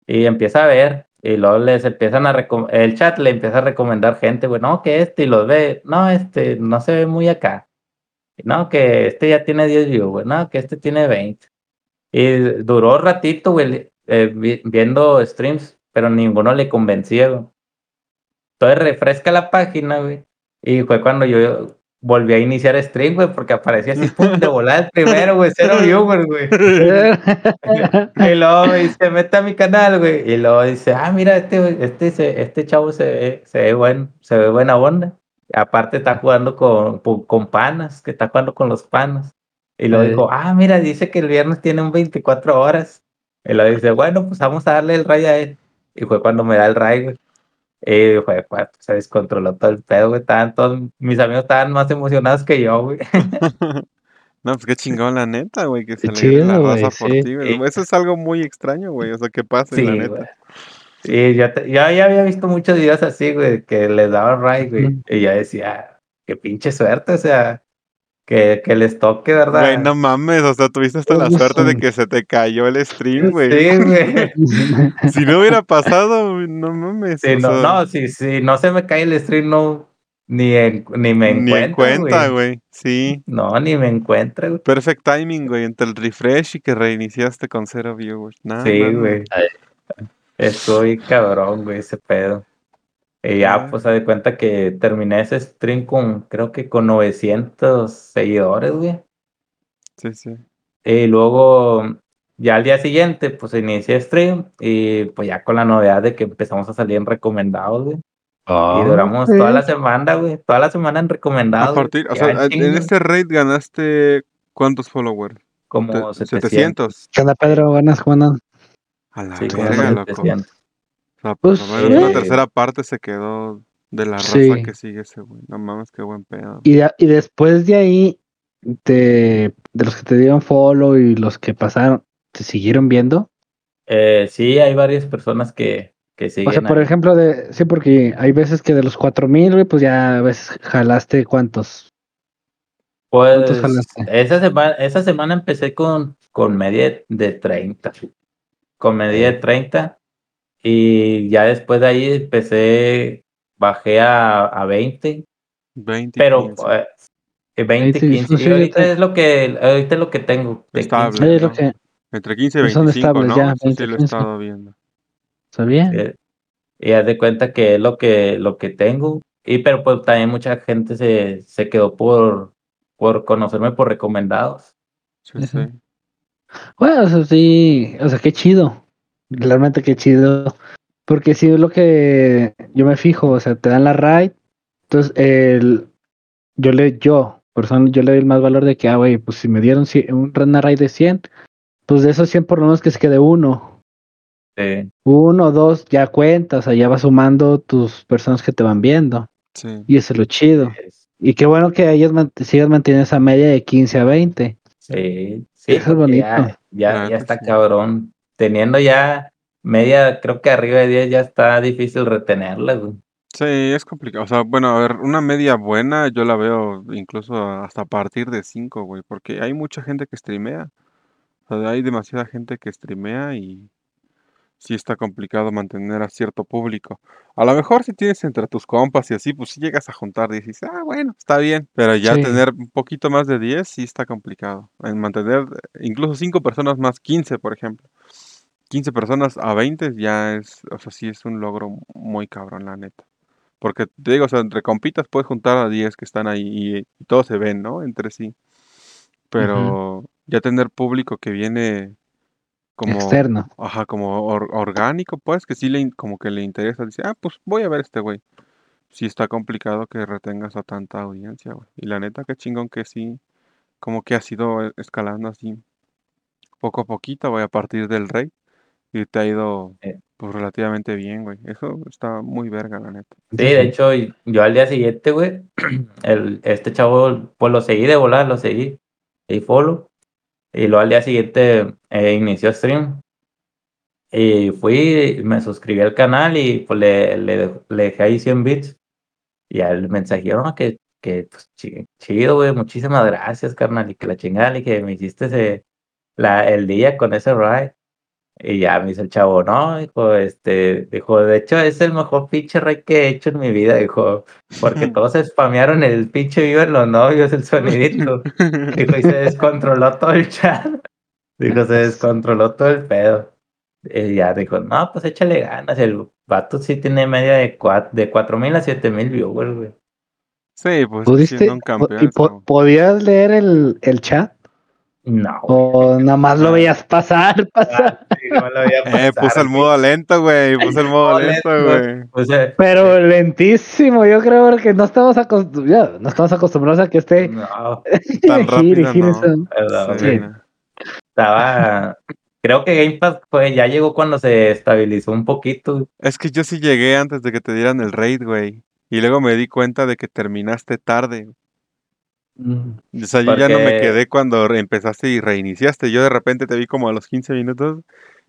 Y empieza a ver. Y luego les empiezan a recom- el chat le empieza a recomendar gente, güey, no, que este, y los ve, no, este, no se ve muy acá. No, que este ya tiene 10 views, güey, no, que este tiene 20. Y duró ratito, güey, eh, vi- viendo streams, pero ninguno le convencía, güey. Entonces refresca la página, güey. Y fue cuando yo volví a iniciar stream, güey, porque aparecía así, pum, de volar el primero, güey, cero *laughs* viewers, güey. Y *laughs* luego me dice, mete a mi canal, güey. Y luego dice, ah, mira, este, este, se- este chavo se ve, se ve buen, se ve buena onda. Aparte está jugando con, con, panas, que está jugando con los panas. Y luego Sí. dijo, ah, mira, dice que el viernes tiene un 24 horas. Y luego dice, bueno, pues vamos a darle el ray a él. Y fue cuando me da el ray, güey. Y fue cuando se descontroló todo el pedo, güey. Estaban todos, mis amigos estaban más emocionados que yo, güey. *laughs* No, pues qué chingón, la neta, güey, que se Qué le la raza güey, por sí. ti, güey. Eso es algo muy extraño, güey, o sea, que pase, Sí, la güey. neta. Sí, yo, te- yo ya había visto muchos videos así, güey, que les daban ray, güey. Y yo decía, qué pinche suerte, o sea, que, que les toque, ¿verdad? Güey, no mames, o sea, tuviste hasta la suerte de que se te cayó el stream, güey. Sí, güey. *laughs* Si no hubiera pasado, güey, no mames. Sí, no, sea, no, si, si no se me cae el stream, no, ni, en- ni me ni en encuentra, cuenta, güey. Sí. No, ni me encuentra, güey. Perfect timing, güey, entre el refresh y que reiniciaste con cero viewers. Nah, Sí, güey. Estoy cabrón, güey, ese pedo. Y ya, Ah. pues, se de cuenta que terminé ese stream con, creo que con 900 seguidores, güey. Sí, sí. Y luego, ya al día siguiente, pues inicié stream y pues ya con la novedad de que empezamos a salir en recomendados, güey. Ah, Y duramos toda la semana, güey. Toda la semana en recomendados. A partir, o. Ya sea, en este raid ganaste ¿cuántos followers? como Te- 700. ¿Qué onda, Pedro? Buenas, Juan. A la Sí, verga, loco. 700. O sea, por Pues, lo menos una sí. tercera parte se quedó de la raza Sí. que sigue ese güey. No mames, qué buen pedo. Y, de- y después de ahí, te, de los que te dieron follow y los que pasaron, ¿te siguieron viendo? Eh, sí, hay varias personas que, que siguen. O sea, por ahí. ejemplo, de, sí, porque hay veces que de los 4000, güey, pues ya a veces jalaste cuántos. ¿cuántos Pues jalaste? esa semana, esa semana empecé con, con media de 30. Con media de 30. Y ya después de ahí empecé, bajé a, a 20. 20, Pero 15. eh, eh, 20, Sí, sí, 15. sí, y ahorita ahorita- es lo que, ahorita es lo que tengo. de Estable. 15, Sí, es lo ¿no? que Entre 15 y pues son 25, estables ¿no? ya, Eso sí 20, lo he 15. estado viendo. sabía. Eh, Y haz de cuenta que es lo que, lo que tengo. Y pero pues también mucha gente se, se quedó por, por conocerme por recomendados. Sí, sí. Bueno, o sea, sí, o sea, qué chido. Realmente qué chido. Porque sí es lo que yo me fijo, o sea, te dan la raid. Entonces, el, yo le, yo, persona, yo le doy el más valor de que, ah, güey, pues si me dieron un- una raid de 100, pues de esos 100 por lo menos que se quede uno. Sí, Uno, dos, ya cuenta, o sea, ya vas sumando tus personas que te van viendo. Sí. Y eso es lo chido. Y qué bueno que ellos mant- sigan manteniendo esa media de 15 a 20. sí, sí, Eso es bonito. Ya, ya, Claro ya está sí. cabrón. Teniendo ya media, creo que arriba de 10 ya está difícil retenerla, güey. Sí, es complicado. O sea, bueno, a ver, una media buena yo la veo incluso hasta a partir de 5, güey, porque hay mucha gente que streamea. O sea, hay demasiada gente que streamea y sí está complicado mantener a cierto público. A lo mejor si tienes entre tus compas y así, pues si llegas a juntar y dices, ah, bueno, está bien. Pero ya Sí. tener un poquito más de 10 sí está complicado. En mantener incluso 5 personas más 15, por ejemplo. 15 personas a 20 ya es, o sea, sí es un logro muy cabrón, la neta. Porque te digo, o sea, entre compitas puedes juntar a 10 que están ahí y, y todos se ven, ¿no? Entre sí. Pero ya tener público que viene como, Externo. ajá, como or- orgánico, pues, que sí le, como que le interesa, dice, ah, pues voy a ver este güey. Sí está complicado que retengas a tanta audiencia, güey. Y la neta, qué chingón que sí, como que ha sido e- escalando así, poco a poquito, güey, a partir del rey. Y te ha ido, Eh. pues, relativamente bien, güey. Eso está muy verga, la neta. Sí, de hecho, yo al día siguiente, güey, *clears throat* el, este chavo, pues lo seguí de volar, lo seguí, y follow, y luego al día siguiente eh, inició stream, y fui, me suscribí al canal y pues le, le, le dejé ahí 100 bits, y al mensajero, ¿no? que, que pues, chi- chido, güey, muchísimas gracias, carnal, y que la chingada, y que me hiciste ese, la, el día con ese ride. Y ya me dice el chavo, no, dijo, este, dijo, de hecho es el mejor pinche rey que he hecho en mi vida, dijo, porque *laughs* todos spamearon el pinche vivo en los novios, el sonidito. Dijo, y se descontroló todo el chat. Dijo, se descontroló todo el pedo. Y ya dijo, no, pues échale ganas. El vato sí tiene media de cuatro, de cuatro mil a siete mil viewers, güey. Sí, pues ¿Pudiste? siendo un campeón. ¿Y po- eso- podías leer el, el chat? No. ¿O nada más lo veías pasar, pasar? Sí, no lo voy a *laughs* Eh, pasar, puse el modo lento, güey. Puse el modo lento, güey. Pero lentísimo, yo creo porque no estamos acostumbrados, no estamos acostumbrados a que esté No, *laughs* Tan rápido, gire no. perdón, Sí, no. estaba. Creo que Game Pass pues, ya llegó cuando se estabilizó un poquito. Es que yo sí llegué antes de que te dieran el raid, güey. Y luego me di cuenta de que terminaste tarde. O sea, yo ya no me quedé cuando empezaste y reiniciaste. Yo de repente te vi como a los 15 minutos.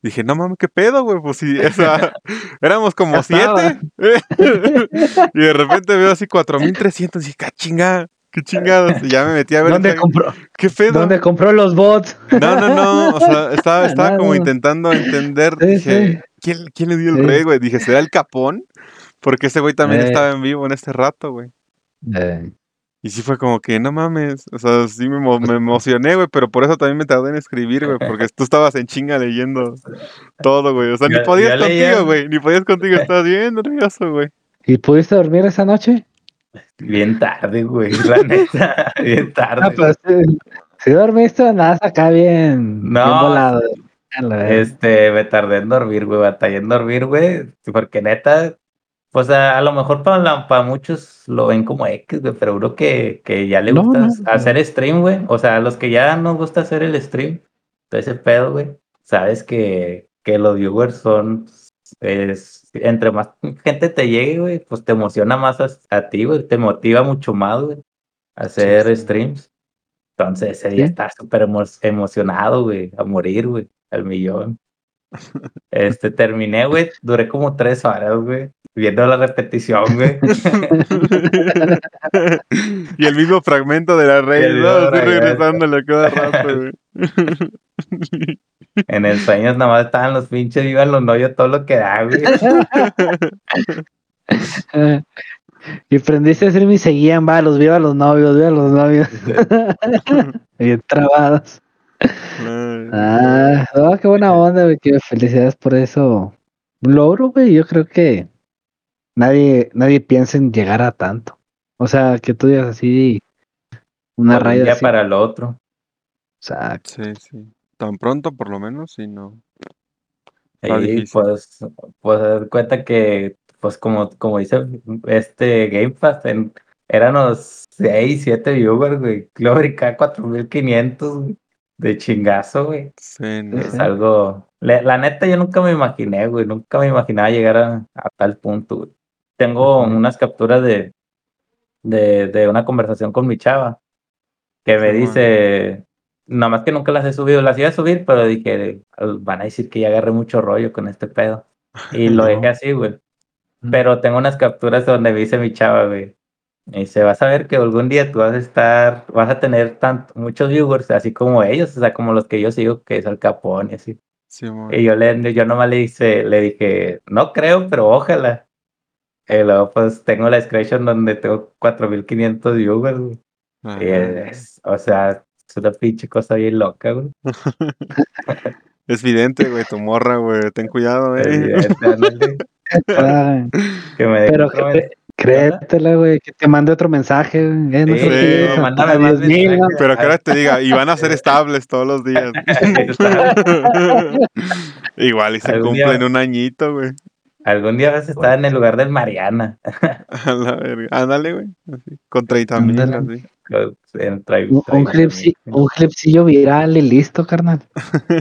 Dije, no mames, ¿qué pedo, güey? Pues sí, o sea, *laughs* éramos como Ya siete. *laughs* y de repente veo así 4300. Y dije, "Ah, chinga, qué chingados. Y ya me metí a ver. ¿Dónde qué- compró, ¿Qué pedo? ¿Dónde compró los bots? No, no, no. O sea, *laughs* estaba, estaba No, como no. intentando entender. Sí, dije, sí. ¿quién, quién le dio el Sí. rey, güey? Dije, ¿será el capón? Porque ese güey también Eh. estaba en vivo en este rato, güey. Eh, Y sí fue como que, no mames. O sea, sí me, emo- me emocioné, güey. Pero por eso también me tardé en escribir, güey. Porque tú estabas en chinga leyendo todo, güey. O sea, ni podías contigo, güey. Ni podías contigo. *laughs* Estabas bien nervioso, güey. ¿Y pudiste dormir esa noche? Bien tarde, güey. La neta, *laughs* bien tarde. Ah, pues sí. Si dormiste, nada, acá bien, No, bien volado. Este, me tardé en dormir, güey. Batallé en dormir, güey. Porque neta, pues a, a lo mejor para, para muchos lo ven como X, güey. Pero uno que, que ya le No, gusta no. hacer stream, güey. O sea, a los que ya nos gusta hacer el stream, todo ese pedo, güey. Sabes que, que los viewers son. Es, entre más gente te llegue, güey, pues te emociona más a, a ti, güey. Te motiva mucho más, güey. a Hacer sí. streams. Entonces ese día Sí. estaba súper emo- emocionado, güey, a morir, güey, al millón. Este, terminé, güey, duré como tres horas, güey, viendo la repetición, güey. *laughs* y el mismo fragmento de la rey, ¿no? Estoy regresándole cada rato, güey. *laughs* En el sueño nada más estaban los pinches, iban los novios, todo lo que da, güey. *laughs* Y prendiste a decir y seguían, va, los viva los novios, viva los novios. Bien trabados. Ah, no, qué buena onda, güey. Qué felicidades por eso. Un logro, güey. Yo creo que nadie, nadie piensa en llegar a tanto. O sea, que tú digas así una De un raya día así. para el otro. O sea, Sí, sí. Tan pronto, por lo menos, sí, no. Y pues, pues cuenta que, pues como, como dice este Game Pass, en, eran los 6, 7 viewers, güy. Luego brincaba 4500, güey. De chingazo, güey. Sí, no. Es algo. La, la neta, yo nunca me imaginé, güey. Nunca me imaginaba llegar a, a tal punto, güey. Tengo unas capturas de, de, de una conversación con mi chava que me dice. Nada más que nunca las he subido, las iba a subir, pero dije, van a decir que ya agarré mucho rollo con este pedo. Y *laughs* lo No. dejé así, güey. Pero tengo unas capturas donde me dice mi chava, güey. Me dice, vas a ver que algún día tú vas a estar, vas a tener tanto, muchos viewers, así como ellos, o sea, como los que yo sigo, que es Al Capone y así. Simón. Y yo, le, yo nomás le, hice, le dije, no creo, pero ojalá. Y luego, pues, tengo la screenshot donde tengo 4500 viewers, güey. Y es- o sea, es una pinche cosa bien loca, güey. *laughs* Es vidente, güey, tu morra, güey. Ten cuidado, *laughs* eh. Evidente, ándale, *laughs* Ay, que me Pero men- créetela, güey, que te mande otro mensaje. güey. Eh, no Sí, sí, a más 10,000, ¿no? mensajes. Pero que ahora te diga, y van a ser *laughs* estables todos los días. *laughs* Igual y se Algún cumple día- en un añito, güey. Algún día vas a estar en el lugar del Mariana. *laughs* A la verga. Ándale, güey. Con 30 mil, así. en Un, un, treinta clipsi- mil. un clipsillo viral y listo, carnal.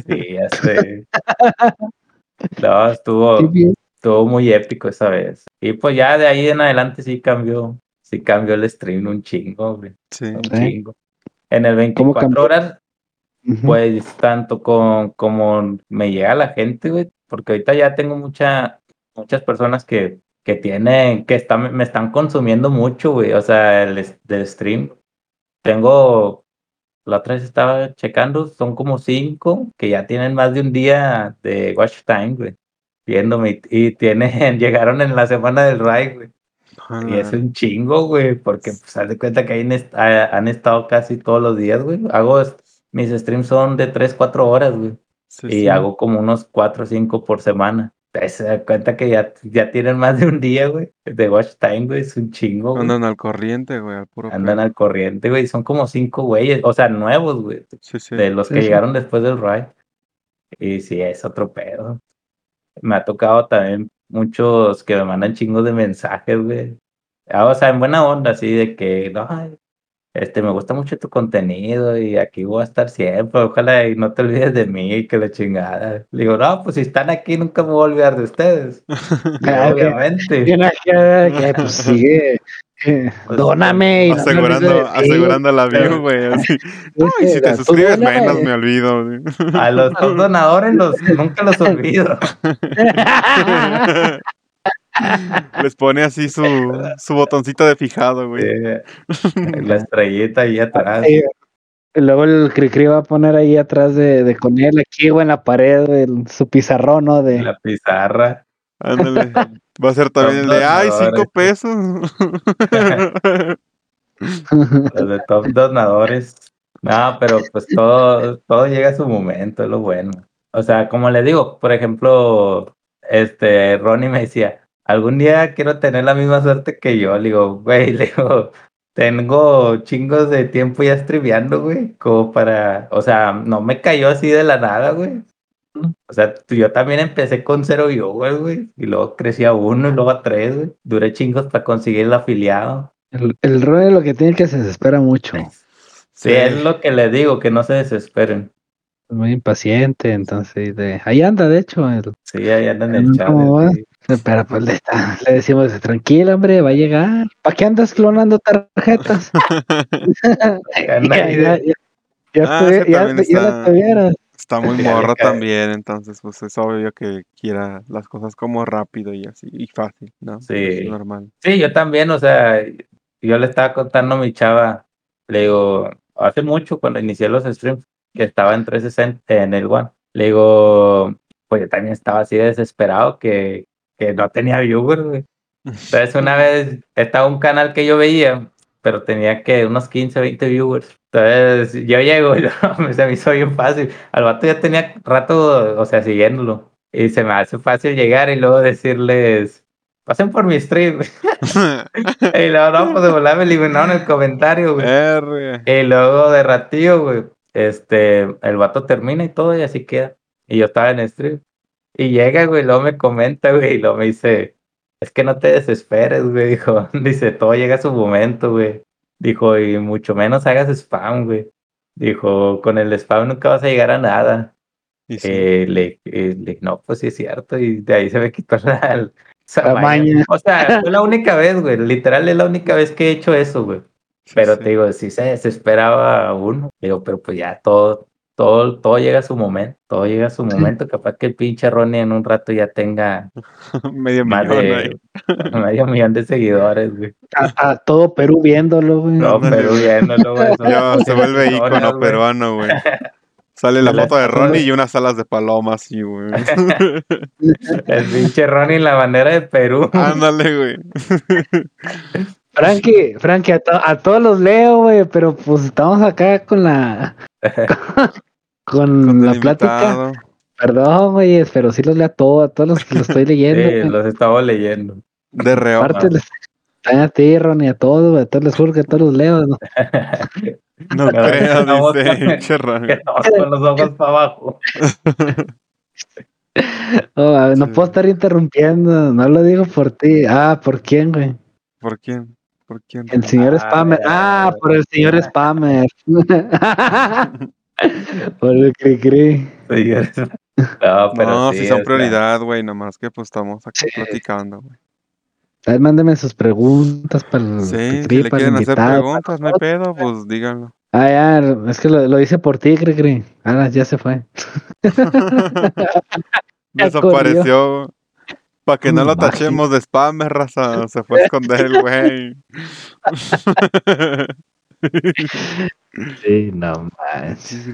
Sí, ya sé. No, estuvo, Sí, bien. Estuvo muy épico esa vez. Y pues ya de ahí en adelante sí cambió, sí cambió el stream un chingo, güey, Sí. un chingo. En el ¿Cómo 24 cambió? horas, pues tanto con como me llega la gente, güey, porque ahorita ya tengo mucha, muchas personas que, que tienen, que están, me están consumiendo mucho, güey, o sea, el, del stream. Tengo, la otra vez estaba checando, son como cinco que ya tienen más de un día de watch time, güey, viéndome, y, y tienen, *laughs* llegaron en la semana del ride, güey. Y es un chingo, güey, porque pues haz de cuenta que ahí est- han estado casi todos los días, güey. Hago, mis streams son de 3, 4 horas, güey. Sí, y sí. hago como unos 4 o 5 por semana. Se da cuenta que ya, ya tienen más de un día, güey, de watch time, güey. Es un chingo, güey. Andan al corriente, güey, al puro Andan al corriente, güey. Son como 5 güeyes, o sea, nuevos, güey. Sí, sí. De los Sí, que sí. llegaron después del ride. Y sí, es otro pedo. Me ha tocado también muchos que me mandan chingos de mensajes, güey. Ah, O sea, en buena onda, así de que, no, este, me gusta mucho tu contenido y aquí voy a estar siempre. Ojalá y no te olvides de mí, que la chingada. Le digo, no, pues si están aquí, nunca me voy a olvidar de ustedes. *laughs* Ah, obviamente. Acá, que, pues sigue. *laughs* dóname. y asegurando, asegurando la view, güey. Ay, *laughs* si te suscribes menos, me olvido. güey. A los dos donadores los, nunca los olvido. *laughs* Les pone así su, su botoncito de fijado, güey. La estrellita ahí atrás. Luego el Cricri va a poner ahí atrás de, de con él aquí, güey, en la pared, el- su pizarrón, ¿no? De, La pizarra. Ándale. Va a ser también el de, ay, cinco pesos. *laughs* Los de top donadores. No, pero pues todo, todo llega a su momento, es lo bueno. O sea, como le digo, por ejemplo, este Ronnie me decía, algún día quiero tener la misma suerte que yo. Le digo, güey, *laughs* le digo, tengo chingos de tiempo ya streameando, güey, como para, o sea, no me cayó así de la nada, güey. O sea, yo también empecé con cero viewers, güey, y luego crecí a uno y luego a tres, güey. Duré chingos para conseguir el afiliado. el, el Ronnie lo que tiene que se desespera mucho. Sí, es lo que les digo, que no se desesperen. Es muy impaciente, entonces, de, ahí anda, de hecho, el- Sí, ahí andan en el chat. ¿Cómo va? sí. pero pues le, está- le decimos, tranquilo, hombre, va a llegar. ¿Para qué andas clonando tarjetas? Anda *laughs* *laughs* ya, ya, ya, ya, Ah, es ya- ya está- tuvieras. Está muy cae. también, entonces pues es obvio que quiera las cosas como rápido y así, y fácil, ¿no? Sí. Es normal. Sí, yo también, o sea, yo le estaba contando a mi chava, le digo, hace mucho cuando inicié los streams, que estaba en 360 en el One, le digo, pues yo también estaba así desesperado que, que no tenía viewers, güey. *laughs* Entonces una vez estaba un canal que yo veía, pero tenía que unos 15, 20 viewers. Entonces yo llego y *laughs* se me hizo bien fácil. Al vato ya tenía rato, o sea, siguiéndolo. Y se me hace fácil llegar y luego decirles, pasen por mi stream. *laughs* y luego, no, pues de volar me eliminaron el comentario, güey. R. Y luego de ratillo, güey, este, el vato termina y todo y así queda. Y yo estaba en stream. Y llega, güey, y luego me comenta, güey, y luego me dice, es que no te desesperes, güey, dijo. *laughs* Dice, todo llega a su momento, güey. Dijo, y mucho menos hagas spam, güey. dijo, con el spam nunca vas a llegar a nada. Y sí. Eh, le, eh, le- no, pues sí es cierto, y de ahí se me quitó *laughs* la, La maña. O sea, fue la única vez, güey, literal es la única vez que he hecho eso, güey. Pero sí. te digo, sí se desesperaba uno. Digo, pero pues ya todo, todo, todo llega a su momento, todo llega a su momento. Capaz que el pinche Ronnie en un rato ya tenga *laughs* Medio más millón de ahí. *laughs* medio millón de seguidores, güey. A, a todo Perú viéndolo, güey. No, pero viéndolo, güey. *laughs* se vuelve ícono güey. peruano, güey. Sale la foto de Ronnie y unas alas de paloma así, güey. El pinche Ronnie en la bandera de Perú. Ándale, güey. Frankie, Frankie, a, to- a todos los leo, güey, pero pues estamos acá con la con, Con la plática. Perdón, güey, pero sí los leo a todos, a todos los que los estoy *laughs* leyendo. Sí, los estaba leyendo. De reo. Aparte, les- a ti, Ronnie, a todos, a todos les juro que a todos los leo. ¿no? *laughs* No No, creas, no, dice. estamos con los ojos para abajo. *laughs* Oh, no Sí. puedo estar interrumpiendo, no lo digo por ti. Ah, ¿por quién, güey? ¿Por quién? ¿Por quién? El señor Ah, Spammer. Ah, ya. por el señor Spammer. Por el cri cri. No, pero no, sí, sí son prioridad, güey. Nomás que pues estamos aquí Sí. platicando, güey. A ver, mándeme sus preguntas para el Sí, cri si cri, le para quieren hacer preguntas, no hay pedo, pues díganlo. Ah, ya, es que lo, lo hice por ti, cri cri. Ahora ya se fue. *laughs* Desapareció. Para que no lo tachemos de spam, raza. Se fue a esconder el güey. *laughs* *laughs* *laughs* Sí, no manches.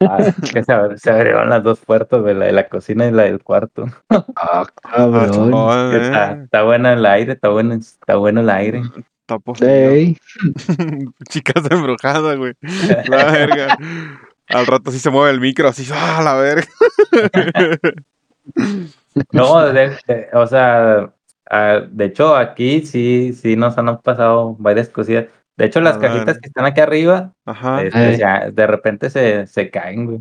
ah, que se, abri- se abrieron las dos puertas de la de la cocina y la del cuarto. Ah, *laughs* cabrón. Está, está bueno el aire, está bueno, está bueno el aire. Está poseído. Ey, *laughs* Chicas embrujadas, güey. La verga. Al rato sí se mueve el micro, así, ¡ah, la verga! No, de- de- o sea, ah, de hecho aquí sí, sí nos han pasado varias cosillas. De hecho, las A ver. cajitas que están aquí arriba, Ajá. este, ya de repente se, se caen, güey.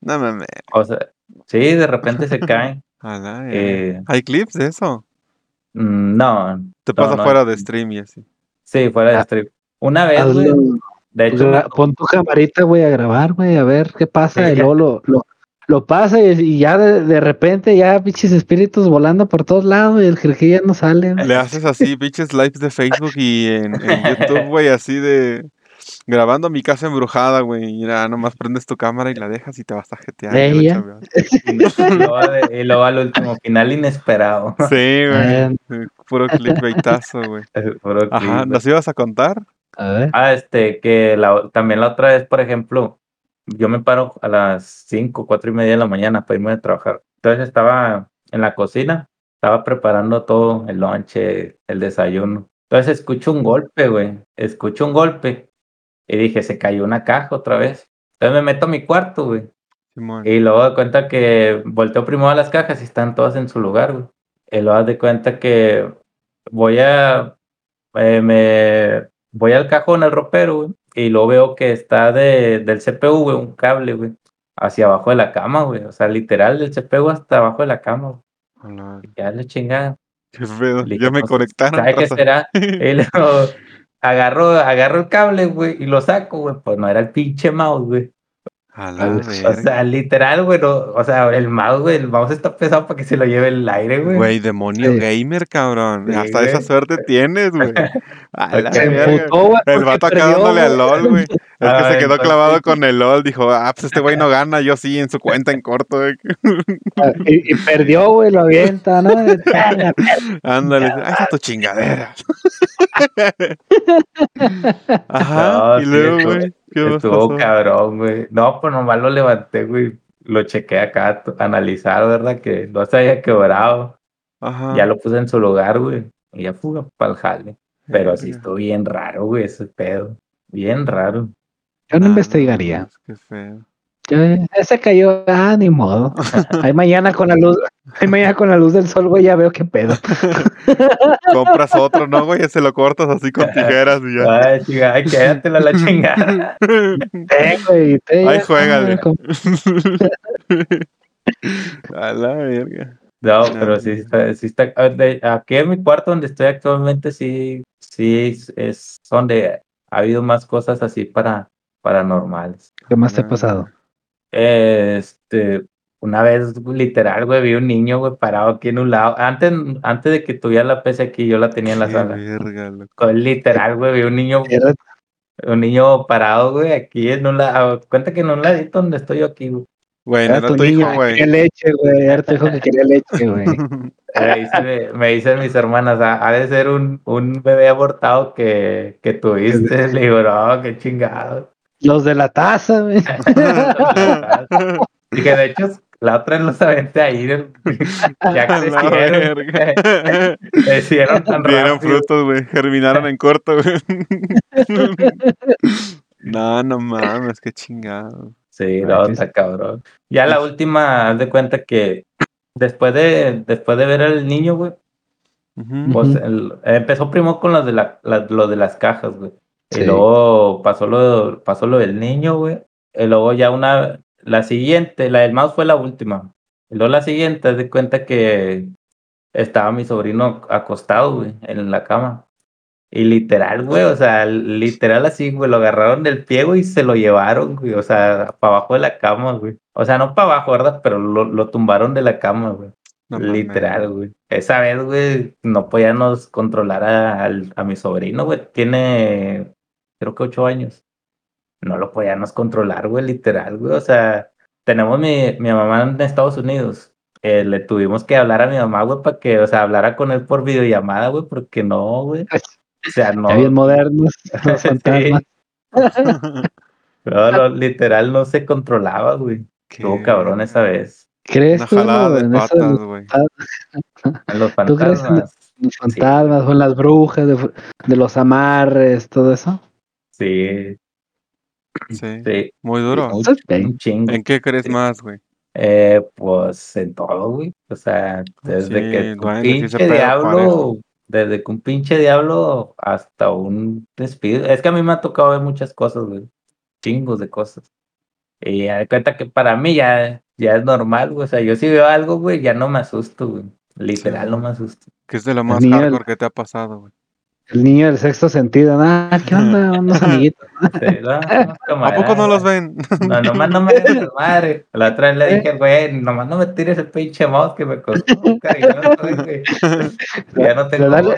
No mames. O sea, sí, de repente se caen. *laughs* A la verga. Eh, ¿Hay clips de eso? Mm, No, Te pasa no. fuera de stream y así. sí, fuera de Ah. stream. Una vez, güey, de hecho, Pon tu camarita, güey, a grabar, güey, a ver qué pasa. Y luego lo, lo, lo pasa y, y ya de, de repente ya pinches espíritus volando por todos lados y el jerquí ya no sale. güey. Le haces así, *laughs* pinches lives de Facebook y en, en *laughs* YouTube, güey, así de grabando mi casa embrujada, güey. Y ya nomás prendes tu cámara y la dejas y te vas a jetear. y y y luego al último final inesperado. Sí, güey. Eh, Puro clickbaitazo, güey. *laughs* Puro Ajá. ¿nos ibas a contar? a ver. Ah, este, que la, también la otra vez, por ejemplo, yo me paro a las 5, cuatro y media de la mañana para irme a trabajar. Entonces estaba en la cocina, estaba preparando todo, el lonche, el desayuno. Entonces escucho un golpe, güey. Escucho un golpe. Y dije, se cayó una caja otra vez. Entonces me meto a mi cuarto, güey. Y luego de cuenta que volteo primero a las cajas y están todas en su lugar, güey. Y luego de cuenta que voy a. eh, me voy al cajón, al ropero, güey. Y luego veo que está de, del CPU, güey, un cable, güey. Hacia abajo de la cama, güey. O sea, literal, del CPU hasta abajo de la cama. güey. Ya le chingada. Qué pedo. Ya me conectaron. ¿Sabe qué será? *laughs* Y luego agarro, agarro el cable, güey, y lo saco, güey. Pues no era el pinche mouse, güey. A la O sea, literal, güey. no- o sea, el mouse, güey, el mouse está pesado para que se lo lleve el aire, güey. Güey, demonio Sí. gamer, cabrón. Sí, Hasta esa suerte tienes, güey. A *laughs* la Se güey. El vato acá dándole al. LOL, güey. *laughs* Es que Ah, se quedó entonces- clavado con el LOL. Dijo, ah, pues este güey no gana. Yo sí, en su cuenta en corto. güey. Y, y perdió, güey, lo avienta, ¿no? *laughs* Ándale, ahí está tu chingadera. Ajá, No, y luego, güey, ¿qué Estuvo cabrón, güey. No, pues nomás lo levanté, güey. Lo chequé acá, analizar, ¿verdad? Que no se había quebrado. Ajá. Ya lo puse en su lugar, güey. Y ya fuga para el jale. Pero sí Verga. estuvo bien raro, güey, ese pedo. Bien raro. Yo no Ah, investigaría. mames, Qué feo. Ese cayó, ah, ni modo. *laughs* Ahí mañana con la luz, ahí mañana con la luz del sol, güey, ya veo qué pedo. *laughs* Compras otro, ¿no, güey? Se lo cortas así con *laughs* tijeras y ya. Ay, chica, ay, quédatela la chingada. Ten, güey, Ay, juégale. A la verga. No, pero sí está, sí está. Aquí en mi cuarto donde estoy actualmente, sí, sí es, es donde ha habido más cosas así para, paranormales. ¿Qué más te ha Ah, pasado? Este, una vez, literal, güey, vi un niño, güey, parado aquí en un lado. Antes, antes de que tuviera la PC aquí, yo la tenía en la qué sala. verga, loco. Literal, güey, vi un niño, *laughs* un niño parado, güey, aquí en un lado. Cuenta que en un ladito donde estoy yo aquí, güey. Güey, era era tu tu hijo, que güey. quería leche, güey. Era tu hijo que quería leche, *laughs* güey. Me dicen, me dicen mis hermanas, "Ah, ha de ser un, un bebé abortado que, que tuviste. *laughs* Le digo, no, qué chingado. Los de la taza, güey. *laughs* Dije, de hecho, la otra los aventé ahí. *laughs* Ya crecieron. *laughs* Crecieron tan Dieron frutos, güey. Germinaron en corto, güey. no, no mames, qué chingado. Sí, no, está cabrón. Ya la última, haz de cuenta que después de, después de ver al niño, güey, pues el- empezó primero con los de la, la- lo de las cajas, güey. Sí. Y luego pasó lo, pasó lo del niño, güey. Y luego ya una, la siguiente, la del mouse fue la última. Y luego la siguiente, de cuenta que estaba mi sobrino acostado, güey, en la cama. Y literal, güey, o sea, literal así, güey, lo agarraron del pie, güey, y se lo llevaron, güey, o sea, para abajo de la cama, güey. O sea, no para abajo, ¿verdad? Pero lo, lo tumbaron de la cama, güey. No. Literal, güey. Esa vez, güey, no podíamos controlar a, al- a mi sobrino, güey. Tiene, creo que ocho años. No lo podíamos controlar, güey, literal, güey. O sea, tenemos mi, mi mamá en Estados Unidos. Eh, le tuvimos que hablar a mi mamá, güey, para que, o sea, hablara con él por videollamada, güey, porque no, güey. O sea, no. Bien modernos, *laughs* *laughs* los Sí. fantasmas. *laughs* No, no, literal no se controlaba, güey. Qué Estuvo cabrón esa vez. ¿Crees Una tú jalada de patas, los, güey. En los ¿Tú crees en fantasmas. los fantasmas o en las brujas, de, de los amarres, todo eso? Sí, Sí, sí. muy duro. Un chingo. ¿En qué crees más, güey? Eh, pues en todo, güey. O sea, desde que un pinche diablo, parejo. desde que un pinche diablo hasta un despido. Es que a mí me ha tocado ver muchas cosas, güey. Chingos de cosas. Y de cuenta que para mí ya, ya es normal, güey. O sea, yo si veo algo, güey, ya no me asusto, güey. Literal, no me asusto. ¿Qué es de lo más hardcore que te ha pasado, güey? El niño del sexto sentido. Ah, ¿qué onda? *laughs* Unos amiguitos. Sí, no, no, *laughs* ¿A poco no los ven? *laughs* No, nomás no me hagas madre. La otra vez le dije, güey, nomás no me tires el pinche mouse que me costó güey. Ya no tengo Dale.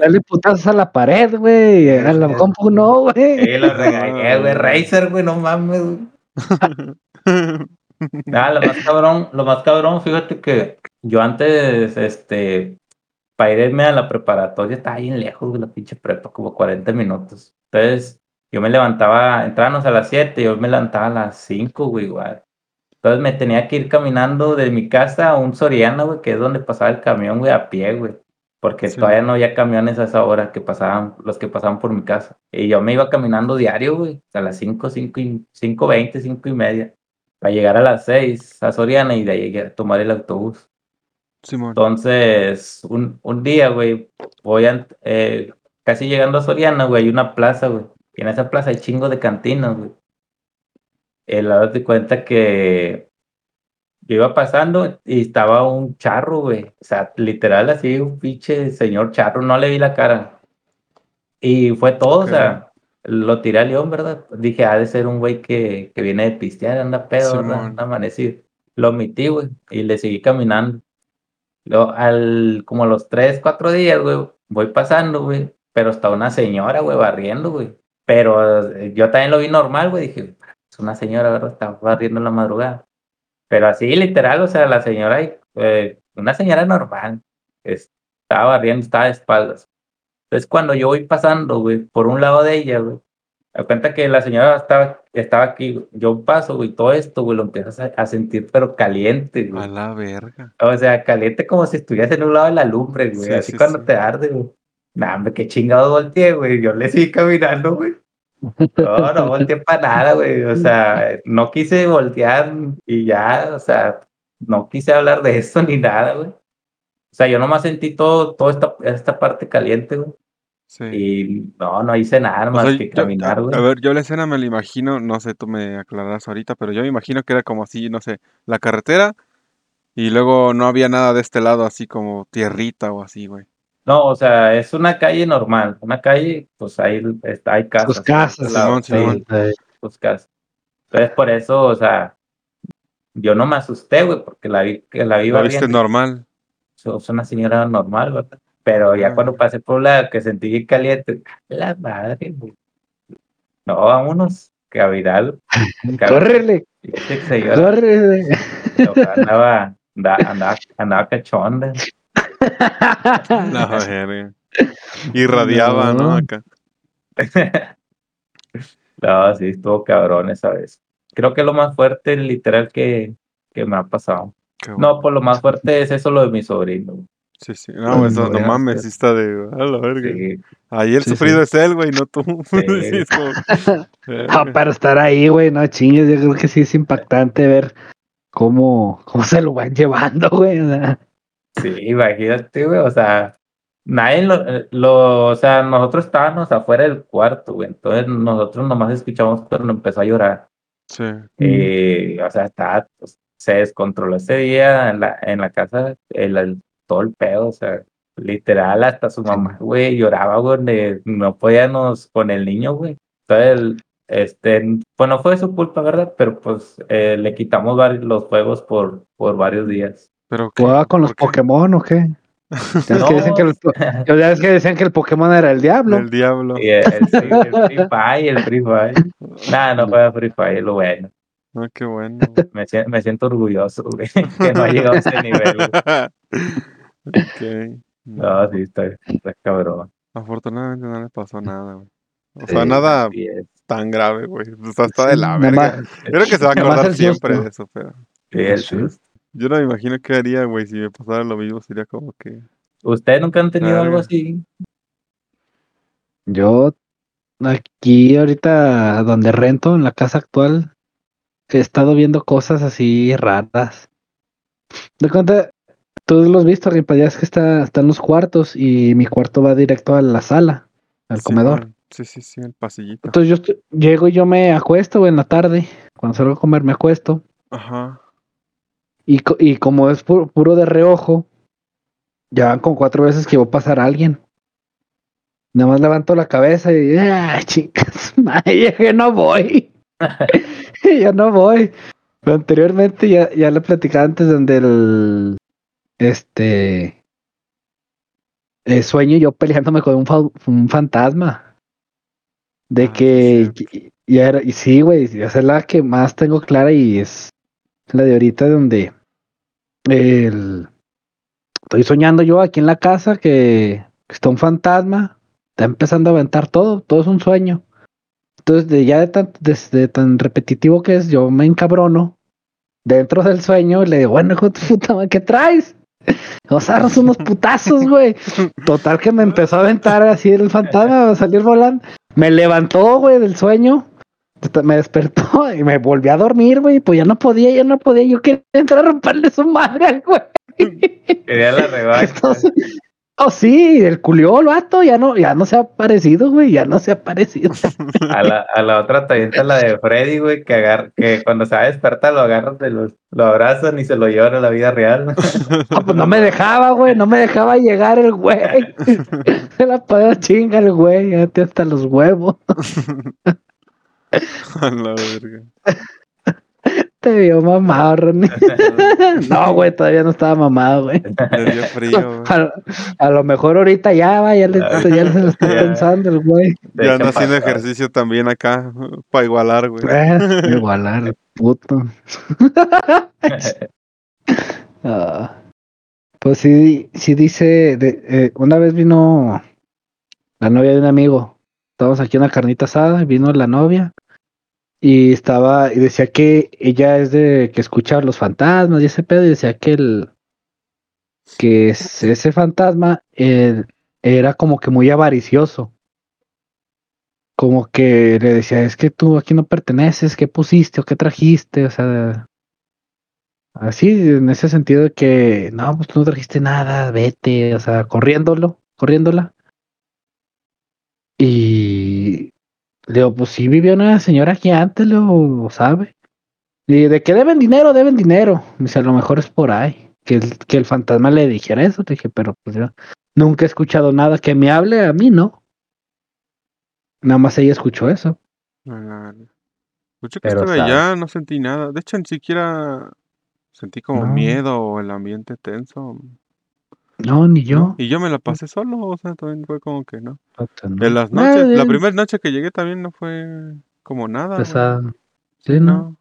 Dale putazos a la pared, güey. A la compu no, güey. Sí, lo regañé, güey. Razer, güey, no mames. Nada, lo más cabrón, lo más cabrón, fíjate que yo antes, este, para irme a la preparatoria estaba bien lejos, güey, la pinche prepa, como 40 minutos. Entonces, yo me levantaba, entrábamos a las 7, yo me levantaba a las 5, güey, igual. Entonces me tenía que ir caminando de mi casa a un Soriana, güey, que es donde pasaba el camión, güey, a pie, güey. Porque Sí. todavía no había camiones a esa hora que pasaban, los que pasaban por mi casa. Y yo me iba caminando diario, güey, a las 5, 5 y 5, 20, 5 y media, para llegar a las 6 a Soriana y de ahí a tomar el autobús. Simón. Entonces, un, un día, güey, voy a, eh, casi llegando a Soriana, güey, hay una plaza, güey. Y en esa plaza hay chingo de cantinas, güey. El lado de cuenta que yo iba pasando y estaba un charro, güey. O sea, literal así, un pinche señor charro, no le vi la cara. Y fue todo, Ok. o sea, lo tiré a León, ¿verdad? Dije, ha de ser un güey que, que viene de pistear, anda pedo, ¿verdad? Simón. Anda amanecido. Lo omití, güey, y le seguí caminando. Luego, al, como los tres, cuatro días, güey, voy pasando, güey, pero está una señora, güey, barriendo, güey. Pero eh, yo también lo vi normal, güey, dije, es una señora, ¿verdad? Está barriendo en la madrugada. Pero así, literal, o sea, la señora, eh, una señora normal, es- estaba barriendo, estaba de espaldas. Entonces, cuando yo voy pasando, güey, por un lado de ella, güey, me cuenta que la señora estaba, estaba aquí, yo paso, güey, todo esto, güey, lo empiezas a, a sentir, pero caliente, güey. A la verga. O sea, caliente como si estuvieras en un lado de la lumbre, güey. Sí, así sí, cuando sí. te arde, güey. Nah, hombre, qué chingado volteé, güey. Yo le seguí caminando, güey. *laughs* No, no volteé para nada, güey. O sea, no quise voltear y ya, o sea, no quise hablar de eso ni nada, güey. O sea, yo nomás sentí todo, toda esta, esta parte caliente, güey. Sí. Y no, no hice nada O más sea, que yo- caminar, a, güey. a ver, yo la escena me la imagino, no sé, tú me aclararás ahorita, pero yo me imagino que era como así, no sé, la carretera y luego no había nada de este lado, así como tierrita o así, güey. No, o sea, es una calle normal. Una calle, pues ahí está, hay casas. Sus casas, lado, Simón, sí. Simón. Eh, pues casi. Entonces, por eso, o sea, yo no me asusté, güey, porque la vi, que la vi Lo viste normal. Sos una señora normal, ¿verdad? Pero ya Ah. cuando pasé por la que sentí bien caliente, la madre, güey. No, vámonos, cavidad. *laughs* Córrele, Este córrele. andaba, andaba, andaba, andaba cachonda. La. *laughs* Irradiaba, ¿no? No. Acá. *laughs* No, sí, estuvo cabrón esa vez. Creo que es lo más fuerte, literal, que, que me ha pasado. Bueno. No, pues lo más fuerte es eso, lo de mi sobrino. Sí, sí. No, eso, no Bueno, mames, sí. está de. A la verga. Sí, Ahí el Sí, sufrido sí. es él, güey, no tú. *laughs* Sí, es como- *laughs* para estar ahí, güey, no chingues, yo creo que sí es impactante ver cómo, cómo se lo van *laughs* llevando, güey. o sea. sí, imagínate, güey, o sea, nadie lo, eh, lo, o sea, nosotros estábamos afuera del cuarto, güey, entonces nosotros nomás escuchamos cuando empezó a llorar. Sí. Y, o sea, estaba, pues, se descontroló ese día en la, en la casa, el, el- todo el pedo, o sea, literal, hasta su mamá, güey, lloraba, güey, no podíamos con el niño, güey. Entonces, el- este, pues no fue su culpa, ¿verdad? Pero pues eh, le quitamos varios, los juegos por, por varios días. Pero ¿qué? ¿Jugaba con los. Pokémon o qué? Ya No. dicen que el, *laughs* decían que el Pokémon era el diablo. El diablo. Y el, el Free, el Free Fire, el Free Fire. Nada, no fue Free Fire, lo bueno. Ah, qué bueno. Me, me siento orgulloso, güey, *laughs* que no ha llegado a ese nivel. güey. *laughs* ok. No, sí, está, está cabrón. Afortunadamente no le pasó nada, güey. O sea, Sí, nada es. tan grave, güey. O sea, está de Sí, la verga. más- Yo creo que se va a acordar siempre de eso, pero. Sí, el susto. Yo no me imagino qué haría, güey, si me pasara lo mismo. Sería como que. ¿Ustedes nunca han tenido algo así? Yo aquí ahorita donde rento, en la casa actual, he estado viendo cosas así raras. De cuenta, tú lo has visto, Ripa, ya es que está, están los cuartos y mi cuarto va directo a la sala, al Sí, comedor. man. Sí, sí, sí, el pasillito. Entonces yo estoy- llego y yo me acuesto güey, en la tarde, cuando salgo a comer me acuesto Ajá. y, y como es pu- puro de reojo, ya van con cuatro veces que va a pasar alguien. Nada más levanto la cabeza y ah, *laughs* chicas, madre, que no voy. *laughs* yo no voy. Pero anteriormente ya, ya le platicaba antes donde el este eh, sueño yo peleándome con un, fa- un fantasma. De Ah, sí, que cierto. y, y era, y sí, güey, esa es la que más tengo clara y es la de ahorita donde el estoy soñando yo aquí en la casa que está un fantasma, está empezando a aventar todo, todo es un sueño. Entonces, de ya de tan, de- de tan repetitivo que es, yo me encabrono dentro del sueño le digo, bueno, hijo de tu puta madre, ¿qué traes? Nos agarras unos putazos, güey. Total que me empezó a aventar así el fantasma, a salir volando. Me levantó, güey, del sueño. Me despertó y me volví a dormir, güey. Pues ya no podía, ya no podía. Yo quería entrar a romperle su madre güey. Quería la revancha. Entonces, oh sí, el culió el vato, ya no, ya no se ha aparecido, güey, ya no se ha aparecido. *laughs* A la, a la otra avienta la de Freddy, güey, que, agar- que cuando se va a despertar lo agarran, de los, lo abrazan y se lo llevan a la vida real. No, *laughs* pues no me dejaba, güey, no me dejaba llegar el güey. *laughs* Se la pagó chinga el güey, ya te hasta los huevos. A la verga. Te vio mamado, Ronnie. *laughs* No, güey, todavía no estaba mamado, güey. Le dio frío, *laughs* güey. A, a lo mejor ahorita ya va, ya, le, ya se lo está Ya. pensando el güey. Ya anda echan haciendo ejercicio también acá para igualar, güey. Eh, *laughs* igualar, puto. Ah, pues sí, sí dice, de, eh, una vez vino la novia de un amigo, estábamos aquí en una carnita asada, y vino la novia y estaba, y decía que ella es de que escucha los fantasmas y ese pedo, y decía que el, que es- ese fantasma eh, era como que muy avaricioso. Como que le decía, es que tú aquí no perteneces, ¿qué pusiste o qué trajiste? O sea, Así, en ese sentido de que, no, pues tú no trajiste nada, vete, o sea, corriéndolo, corriéndola. Y le digo, pues sí vivió una señora aquí antes, lo sabe. Y de que deben dinero, deben dinero. Me dice, a lo mejor es por ahí. Que el, que el fantasma le dijera eso. Le dije, pero pues yo nunca he escuchado nada que me hable a mí, ¿no? Nada más ella escuchó eso. Ah, yo que Pero sabe. allá no sentí nada. De hecho, ni siquiera sentí como No. miedo o el ambiente tenso. No, ni yo. Y yo me la pasé solo, o sea, también fue como que no. De las noches, la primera noche que llegué también no fue como nada. pesada. Sí, Sí, ¿no? no. O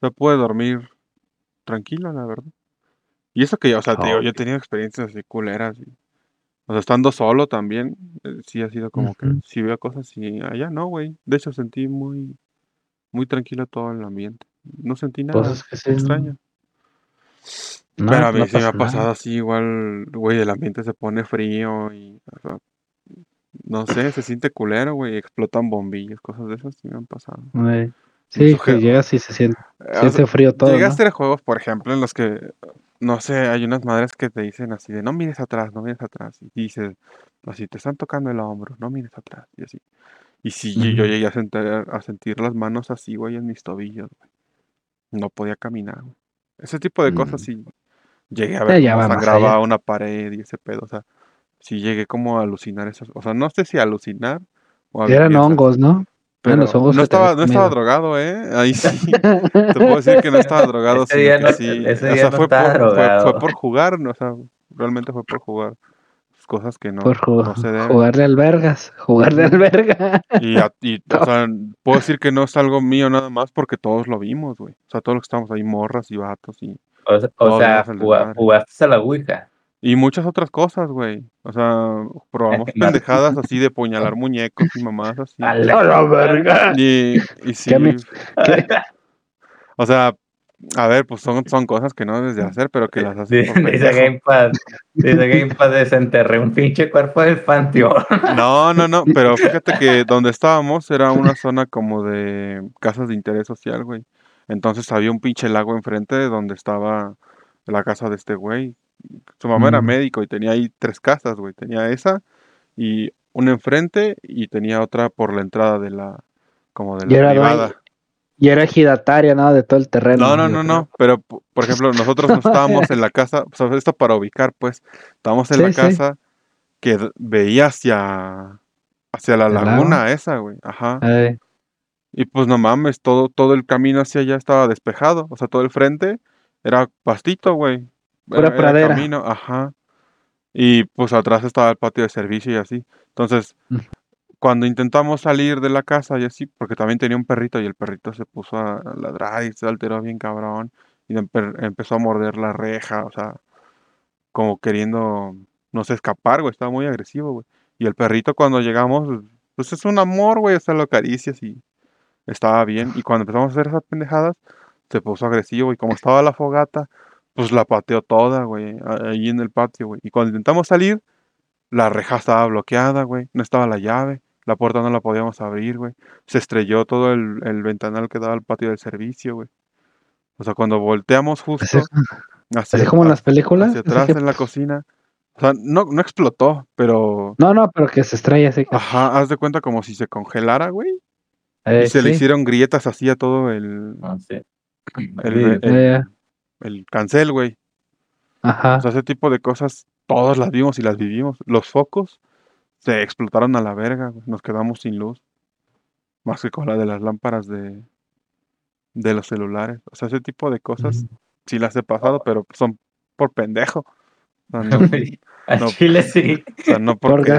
sea, pude dormir tranquilo, la verdad. Y eso que, o sea, te digo, Oh. yo he tenido experiencias así culeras. y- o sea, estando solo también, eh, sí ha sido como que, si veo cosas y allá no, güey. De hecho, sentí muy, muy tranquilo todo el ambiente. No sentí nada Cosas que sí. no- extraño. No, Pero a mí no sí me ha nada. pasado así, igual, güey, el ambiente se pone frío y, o sea, no sé, se siente culero, güey, explotan bombillas, cosas de esas sí me han pasado. Sí, que llegas y se siente, Eh, o sea, siente frío todo, Llegué a ¿no? hacer juegos, por ejemplo, en los que, no sé, hay unas madres que te dicen así de no mires atrás, no mires atrás. Y dices, así te están tocando el hombro, no mires atrás. Y así. Y sí, yo- yo llegué a sentir, a sentir las manos así, güey, en mis tobillos, güey. No podía caminar, güey. Ese tipo de cosas Mm. sí. Llegué a ver ya cómo sangraba allá. una pared y ese pedo. O sea, sí llegué como a alucinar esas. O sea, no sé si a alucinar o a Eran hongos, ¿no? Pero los hongos no estaba, no estaba drogado, ¿eh? Ahí sí. *laughs* Te puedo decir que no estaba drogado, Ese día no- sí. ese o sea, no fue, estaba por, fue, drogado. fue por jugar, ¿no? o sea, realmente fue por jugar. Cosas que no, Por ju- no se deben. jugarle al vergas, jugarle al Ujú. verga. Y, a- y, *laughs* o sea, puedo decir que no es algo mío nada más porque todos lo vimos, güey. O sea, todos los que estamos ahí, morras y vatos y, O, sea- o jugaste a la Ouija. y muchas otras cosas, güey. O sea, probamos *laughs* pendejadas así de apuñalar muñecos y mamadas así. A la verga. Y, y sí, ¿Qué me- qué? *laughs* o sea, a ver, pues son, son cosas que no debes de hacer, pero que las haces Dice. Gamepad, dice Gamepad, desenterré un pinche cuerpo del panteón. No, no, no, pero fíjate que donde estábamos era una zona como de casas de interés social, güey. Entonces había un pinche lago enfrente de donde estaba la casa de este güey. Su mamá era Mm. médico y tenía ahí tres casas, güey. Tenía esa y una enfrente y tenía otra por la entrada de la, como de Y la era privada. dueño- Y era ejidataria, ¿no? De todo el terreno. No, no, no, no, pero por ejemplo, nosotros no estábamos en la casa, o sea, esto para ubicar, pues, estábamos en Sí, la sí. casa que veía hacia, hacia la ¿El lago? laguna esa, güey, ajá. Ay, Y pues no mames, todo, todo el camino hacia allá estaba despejado, o sea, todo el frente era pastito, güey. Pura Era, era pradera. camino, ajá. Y pues atrás estaba el patio de servicio y así. Entonces, Mm. cuando intentamos salir de la casa y así, porque también tenía un perrito y el perrito se puso a ladrar y se alteró bien cabrón y empe- empezó a morder la reja, o sea, como queriendo, no sé, escapar, güey, estaba muy agresivo, güey. Y el perrito cuando llegamos, pues es un amor, güey, o sea, lo acaricias y estaba bien. Y cuando empezamos a hacer esas pendejadas, se puso agresivo y como estaba la fogata, pues la pateó toda, güey, ahí en el patio, güey. Y cuando intentamos salir, la reja estaba bloqueada, güey, no estaba la llave, la puerta no la podíamos abrir, güey. Se estrelló todo el, el ventanal que daba al patio del servicio, güey. O sea, cuando volteamos justo así, hacia, así como en las películas. hacia atrás que- en la cocina, o sea, no, no explotó, pero... No, no, pero que se estrella así. que- Ajá, haz de cuenta como si se congelara, güey. Eh, Y se le hicieron grietas así a todo el, No sé. el, el- Eh, el cancel, güey. Ajá. O sea, ese tipo de cosas, todos las vimos y las vivimos. Los focos se explotaron a la verga, güey. Nos quedamos sin luz. Más que con la de las lámparas de, de los celulares. O sea, ese tipo de cosas sí las he pasado, pero son por pendejo. O sea, no, *laughs* Al no. chile sí. o sea, no ¿Por porque?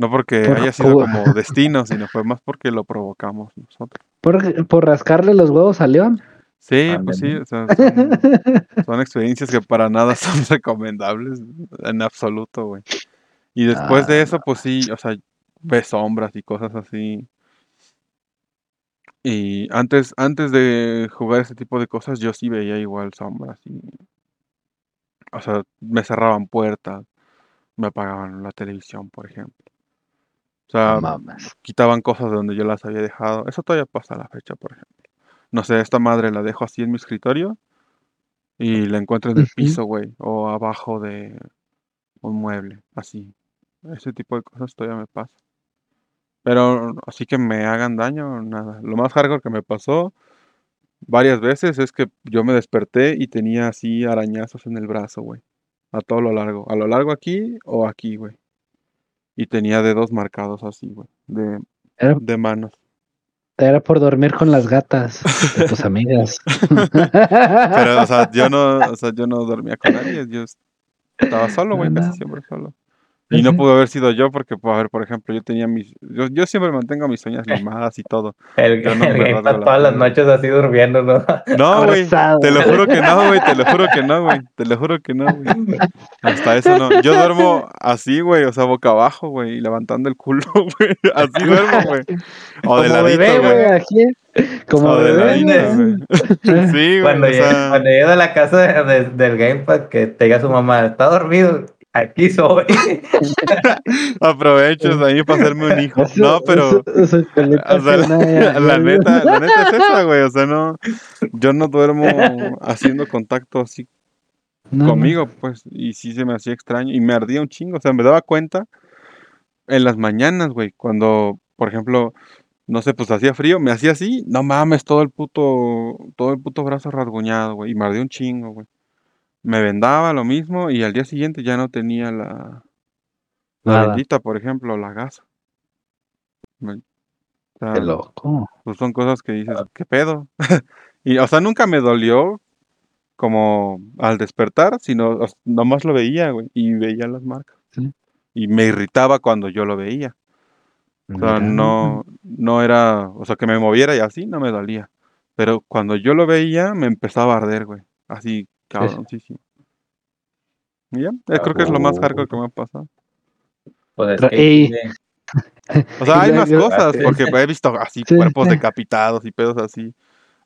No porque Por haya sido como destino, *laughs* sino fue más porque lo provocamos nosotros. Por, por rascarle los huevos a León. Sí, pues sí, o sea, son, *laughs* son experiencias que para nada son *laughs* recomendables en absoluto, güey. Y después de Ah, eso, pues sí, o sea, ves sombras y cosas así. Y antes, antes de jugar ese tipo de cosas, yo sí veía igual sombras y, o sea, me cerraban puertas, me apagaban la televisión, por ejemplo. O sea, quitaban cosas de donde yo las había dejado. Eso todavía pasa a la fecha, por ejemplo. No sé, esta madre la dejo así en mi escritorio y la encuentro en el piso, güey, o abajo de un mueble, así. Ese tipo de cosas todavía me pasa. Pero así que me hagan daño, nada. Lo más hardcore que me pasó varias veces es que yo me desperté y tenía así arañazos en el brazo, güey. A todo lo largo. A lo largo aquí o aquí, güey. Y tenía dedos marcados así, güey. De, Era, de manos. era por dormir con las gatas *laughs* de tus amigas. Pero, o sea, yo no, o sea, yo no dormía con nadie, yo estaba solo, güey, No, casi no. siempre solo. Y no pudo haber sido yo porque, pues, a ver, por ejemplo, yo tenía mis... Yo, yo siempre mantengo mis uñas *laughs* limadas y todo. El, no el Game *laughs* la todas las noches así durmiendo, ¿no? *laughs* No, güey, te lo juro que no, güey, te lo juro que no, güey, te lo juro que no, güey. Hasta eso no. Yo duermo así, güey, o sea, boca abajo, güey, y levantando el culo, güey. Así duermo, güey. O de Como ladito, bebé, güey. Como O de bebé, ladito, güey. Sí, güey, Cuando, o sea, cuando llegue a la casa de- de- del Game Pass, que te diga su mamá, está dormido, aquí soy. *laughs* aprovecho ahí para hacerme un hijo. No, pero... O sea, *laughs* la neta, la *laughs* neta es esa, güey. O sea, no, yo no duermo haciendo contacto así no, no. conmigo, pues, y sí se me hacía extraño y me ardía un chingo, o sea, me daba cuenta en las mañanas, güey, cuando, por ejemplo, no sé, pues hacía frío, me hacía así, no mames, todo el puto, todo el puto brazo rasguñado, güey, y me ardía un chingo, güey. Me vendaba lo mismo y al día siguiente ya no tenía la, la por ejemplo, la gasa. Me- o sea, Qué loco. pues son cosas que dices, ¿qué pedo? *laughs* y, o sea, nunca me dolió como al despertar, sino o sea, nomás lo veía, güey, y veía las marcas. Sí. Y me irritaba cuando yo lo veía. O sea, no, no era, o sea, que me moviera y así no me dolía. Pero cuando yo lo veía, me empezaba a arder, güey. Así, cabroncísimo. Y ya, eh, creo que es lo más hardcore que me ha pasado. Pues es que sí, *laughs* O sea, hay más cosas, Sí. porque he visto así Sí, cuerpos sí. decapitados y pedos así.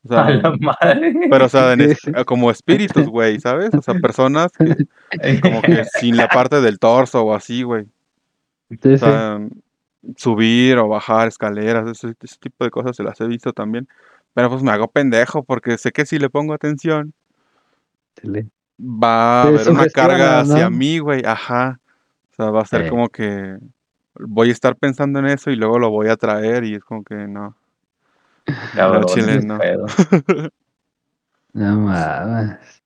O a la madre. Pero, o sea, en Sí, es- sí. como espíritus, güey, ¿sabes? O sea, personas que *laughs* como que sin la parte del torso o así, güey. Sí, O sí. sea, subir o bajar escaleras, ese, ese tipo de cosas se las he visto también. Pero pues me hago pendejo porque sé que si le pongo atención Va a haber una carga hacia ¿no? mí, güey. Ajá. O sea, va a ser como que voy a estar pensando en eso y luego lo voy a traer y es como que no. Cabrón, chile, no. *laughs* No mames.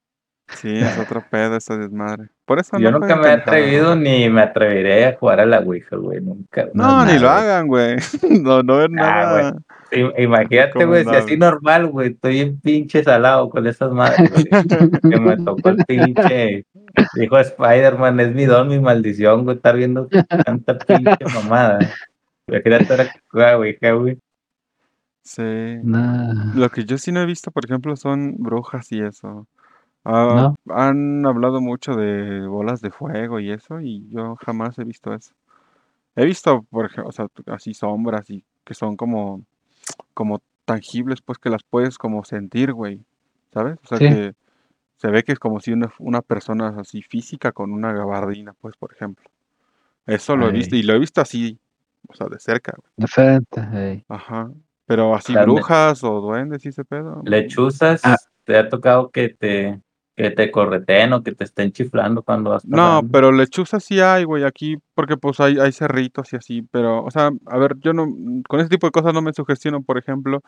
Sí, es otro pedo ese desmadre. Por eso Yo no nunca me he atrevido ni me atreveré a jugar a la Ouija, güey. Nunca. No, ni lo hagan, güey. *laughs* No, no es Ah, nada. I- Imagínate, güey, si así normal, güey, estoy en pinche salado con esas madres, güey. *laughs* que me tocó el pinche. Dijo Spider-Man, es mi don, mi maldición, güey, estar viendo tanta pinche mamada. Imagínate ahora que juega Ouija, güey. Sí. No. Lo que yo sí no he visto, por ejemplo, son brujas y eso. Ah, Han hablado mucho de bolas de fuego y eso, y yo jamás he visto eso. He visto, por ejemplo, o sea, así sombras y que son como, como tangibles, pues que las puedes como sentir, güey. ¿Sabes? O sea, Sí. que se ve que es como si una, una persona así física con una gabardina, pues, por ejemplo. Eso lo he visto, y lo he visto así, o sea, de cerca, güey. De frente. ey. Ajá. Pero así Grande. brujas o duendes y ese pedo. Lechuzas, Ah. ¿te ha tocado que te, que te correteen o que te estén chiflando cuando vas No, pero lechuzas sí hay, güey, aquí, porque pues hay, hay cerritos y así, pero, o sea, a ver, yo no, con ese tipo de cosas no me sugestiono, por ejemplo,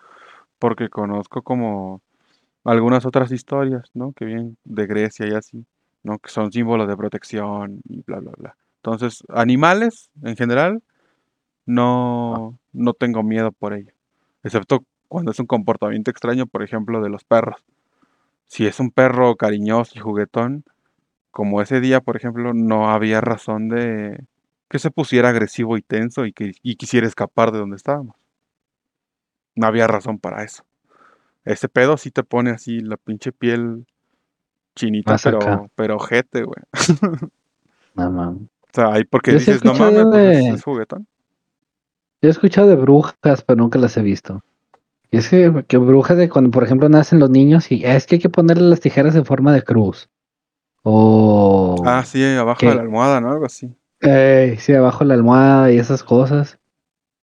porque conozco como algunas otras historias, ¿no? Que vienen de Grecia y así, ¿no? Que son símbolos de protección y bla, bla, bla. Entonces, animales, en general, no, no tengo miedo por ello, excepto cuando es un comportamiento extraño, por ejemplo, de los perros. Si es un perro cariñoso y juguetón, como ese día, por ejemplo, no había razón de que se pusiera agresivo y tenso y que y quisiera escapar de donde estábamos. No había razón para eso. Ese pedo sí te pone así la pinche piel chinita, Más acá. pero, pero ojete, güey. *laughs* No mames. O sea, ahí porque Yo dices, no mames, pues es juguetón. Yo he escuchado de brujas, pero nunca las he visto. Y es que, que brujas de cuando, por ejemplo, nacen los niños y "Ah, es que hay que ponerle las tijeras en forma de cruz. O Ah, sí, abajo de la almohada, ¿no? Algo así. eh, sí, abajo la almohada y esas cosas.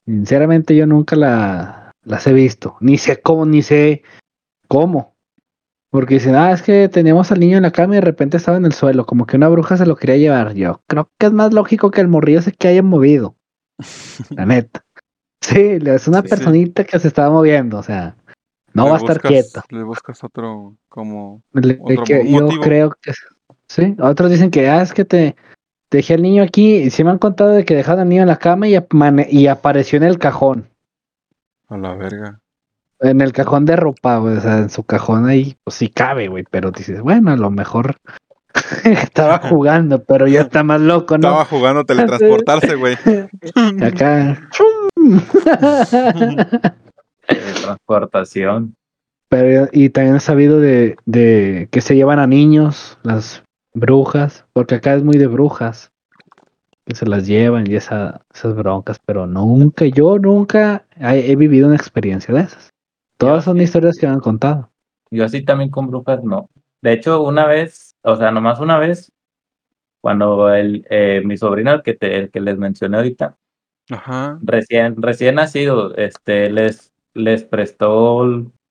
Sinceramente yo nunca la, las he visto. Ni sé cómo, ni sé cómo. Porque dicen, ah, es que teníamos al niño en la cama y de repente estaba en el suelo, como que una bruja se lo quería llevar. Yo creo que es más lógico que el morrillo se que haya movido. *laughs* La neta. Sí, es una Sí, sí. personita que se estaba moviendo, o sea, no Le va a estar quieta. Le buscas otro, como... Le- otro que mo- yo motivo. creo que sí. Otros dicen que ah, es que te dejé al niño aquí y sí me han contado de que dejaron al niño en la cama y, apareció en el cajón. A la verga. en el cajón de ropa, güey, o sea, en su cajón ahí, pues sí cabe, güey, pero dices, bueno, a lo mejor *laughs* estaba *laughs* jugando, pero ya está más loco, ¿no? Estaba jugando *laughs* teletransportarse, güey. Acá. de transportación. Pero, y también he sabido de, de que se llevan a niños, las brujas, porque acá es muy de brujas, que se las llevan y esa, esas broncas, pero nunca, yo nunca he, he vivido una experiencia de esas. Todas son historias que me han contado. Yo así también con brujas no. De hecho, una vez, o sea, nomás una vez, cuando el, eh, mi sobrino, el que, te, el que les mencioné ahorita, Ajá. recién, recién nacido, este, les, les prestó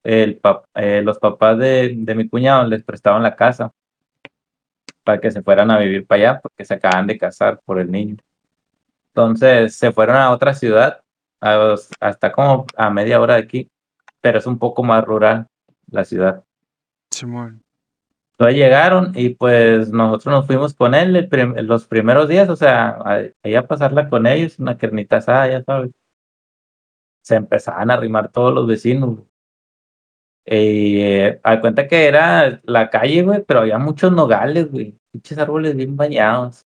el, pap- eh, los papás de, de mi cuñado, les prestaban la casa para que se fueran a vivir para allá, porque se acaban de casar por el niño. Entonces se fueron a otra ciudad, a- hasta como a media hora de aquí, pero es un poco más rural la ciudad. Simón. Entonces llegaron y pues nosotros nos fuimos con él los primeros días, o sea, ahí a pasarla con ellos, una carnita asada, ya sabes. Se empezaban a arrimar todos los vecinos. Y eh, a cuenta que era la calle, güey, pero había muchos nogales, güey, pinches árboles bien bañados.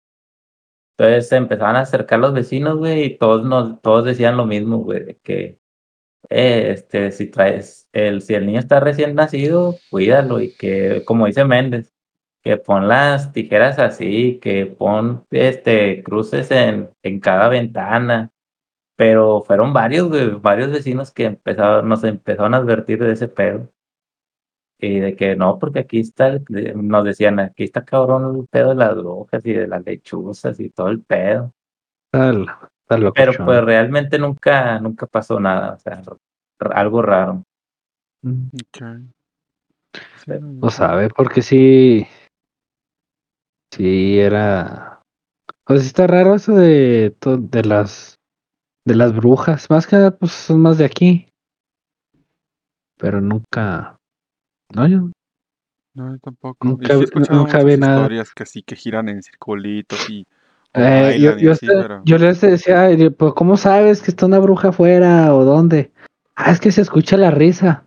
Entonces se empezaban a acercar los vecinos, güey, y todos nos, todos decían lo mismo, güey, que este, si traes el, si el niño está recién nacido, cuídalo y que, como dice Méndez, que pon las tijeras así, que pon este cruces en, en cada ventana. Pero fueron varios, varios vecinos que empezaron, nos empezaron a advertir de ese pedo. Y de que no, porque aquí está, nos decían, aquí está cabrón el pedo de las brujas y de las lechuzas y todo el pedo. Tal, Pero pues realmente nunca, nunca pasó nada, o sea, algo raro. No sabe, porque sí. Sí, era. Pues sí está raro eso de, de las. De las brujas. Más que nada, pues son más de aquí. Pero nunca. No, yo. No, yo tampoco. Nunca y sí he vi- escuchado nunca muchas historias que sí que giran en circulitos y o Eh, yo, yo, pero yo les decía, "Ay, de- pues, ¿cómo sabes que está una bruja afuera o dónde? Ah, es que se escucha la risa.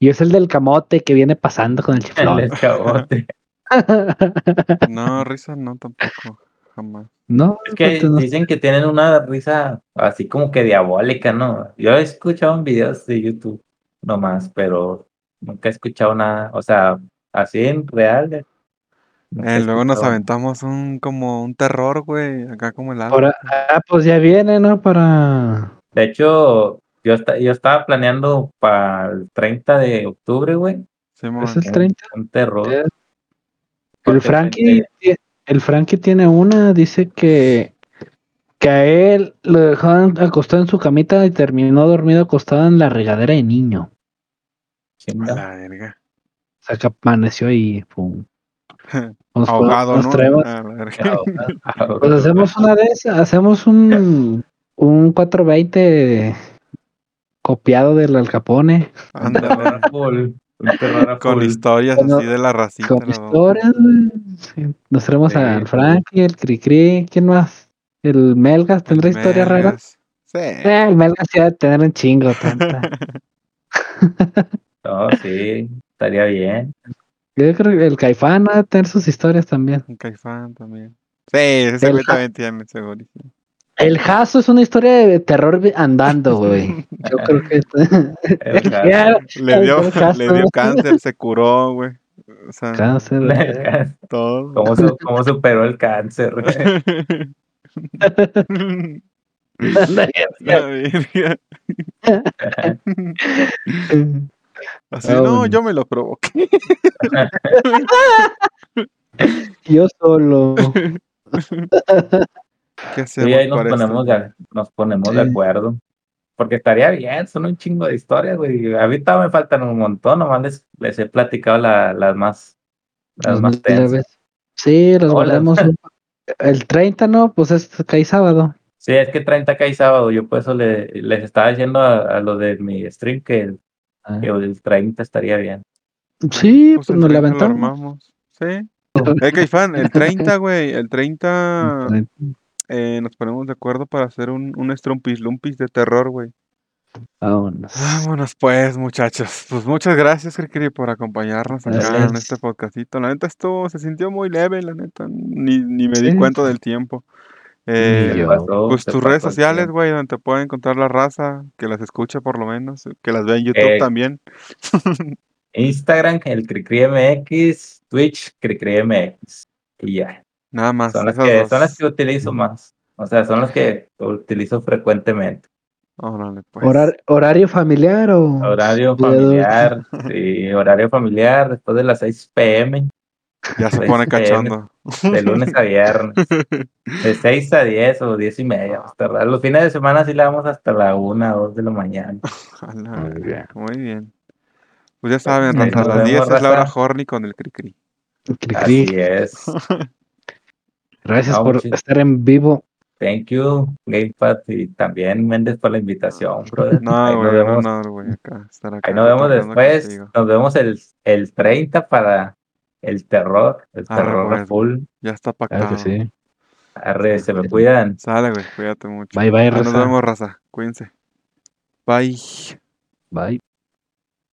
Y es el del camote que viene pasando con el El chiflón. escabote. *laughs* no, risa no tampoco, jamás. no, Es que no- dicen que tienen una risa así como que diabólica, ¿no? Yo he escuchado en videos de YouTube nomás, pero nunca he escuchado nada, o sea, así en real. Eh, Eh, luego nos aventamos un como un terror, güey, acá como el Ahora, ah, pues ya viene, ¿no? Para. De hecho, yo, esta- yo estaba planeando para el 30 de octubre, güey, Simón. ¿Es el un- 30? un terror. El Frankie, el Frankie tiene una, dice que, que a él lo dejaban acostado en su camita y terminó dormido acostado en la regadera de niño. Chinga. la verga. O sea, que amaneció y pum. *laughs* Nos, Ahogado, nos ¿no? traemos- A la verga. pues hacemos una de esas, hacemos un, un 420 copiado del Al Capone Un terror Ándale. a full, un terror a Con historias Bueno, así de la racita. con historias, Nos traemos Sí, al. Frankie, el Cricri, ¿quién más? El Melgas, ¿tendrá El historias raras? Sí. Eh, el Melgas sí ha de tener un chingo, tanta. *laughs* No, sí, estaría bien. Yo creo que el Caifán va a tener sus historias también. Un caifán también. Sí, ese El güey ja- también tiene, segurísimo. El Jaso es una historia de terror andando, *laughs* güey. Yo creo que. *laughs* El. *laughs* Ya, Le dio, el le dio cáncer, se curó, güey. O sea, Cáncer. güey. todo. ¿Cómo, su- cómo superó el cáncer? La verga. Así, no, bueno. yo me lo provoqué. *laughs* Yo solo. *laughs* ¿Qué hacemos Sí, ahí nos ponemos, de, nos ponemos de acuerdo. Porque estaría bien, son un chingo de historias, güey. Ahorita me faltan un montón, nomás les, les he platicado la- las más, las Los más tensas. Sí, los Hola. guardamos. *laughs* El 30, ¿no? Pues es cae sábado. Sí, es que 30 cae sábado, yo por eso le- les estaba diciendo a, a lo de mi stream que, el- Ah. que el 30 estaría bien. Sí, Pues pues nos 30 lo levantamos. Sí. Eh, Caifán, el *laughs* 30, güey, el 30 eh, nos ponemos de acuerdo para hacer un, un Strumpis Lumpis de terror, güey. Vámonos. Vámonos pues, muchachos. Pues muchas gracias, Cricri, por acompañarnos acá en este podcastito. La neta estuvo, se sintió muy leve, la neta. Ni, ni me di Sí. cuenta del tiempo. Eh, pues tus redes sociales, güey, donde te pueden encontrar la raza, que las escuche por lo menos, que las vea en YouTube Eh, también. Instagram, el CriCriMX, Twitch, CriCriMX. Y ya. Nada más. Son las, que, son las que utilizo más. O sea, son las que utilizo frecuentemente. Órale, pues. Horar- ¿Horario familiar o...? Horario familiar. Sí, horario familiar después de las 6 pm, Ya se pone PM. cachondo. de lunes a viernes. *laughs* De 6 a 10 o 10 y media. tardar. Los fines de semana sí la vamos hasta la 1 o 2 de la mañana. A la Muy bien. Muy bien. Pues ya saben, Ahí raza, nos a las 10 vemos, es la hora raza. horny con el Cricri. Cri-cri. Así es. *laughs* Gracias No, por estar en vivo. Thank you, Gamepad, y también Méndez por la invitación, brother. Ahí No, nos güey, vemos, honor, güey, acá, estar acá. ahí nos vemos después. Nos vemos el, el 30 para el terror. El Arre, terror pues. full. Ya está Claro pactado. que sí. Arre, se me cuidan. Sale, güey, cuídate mucho. Bye, bye, Ahí Nos raza. vemos, raza. Cuídense. Bye. Bye.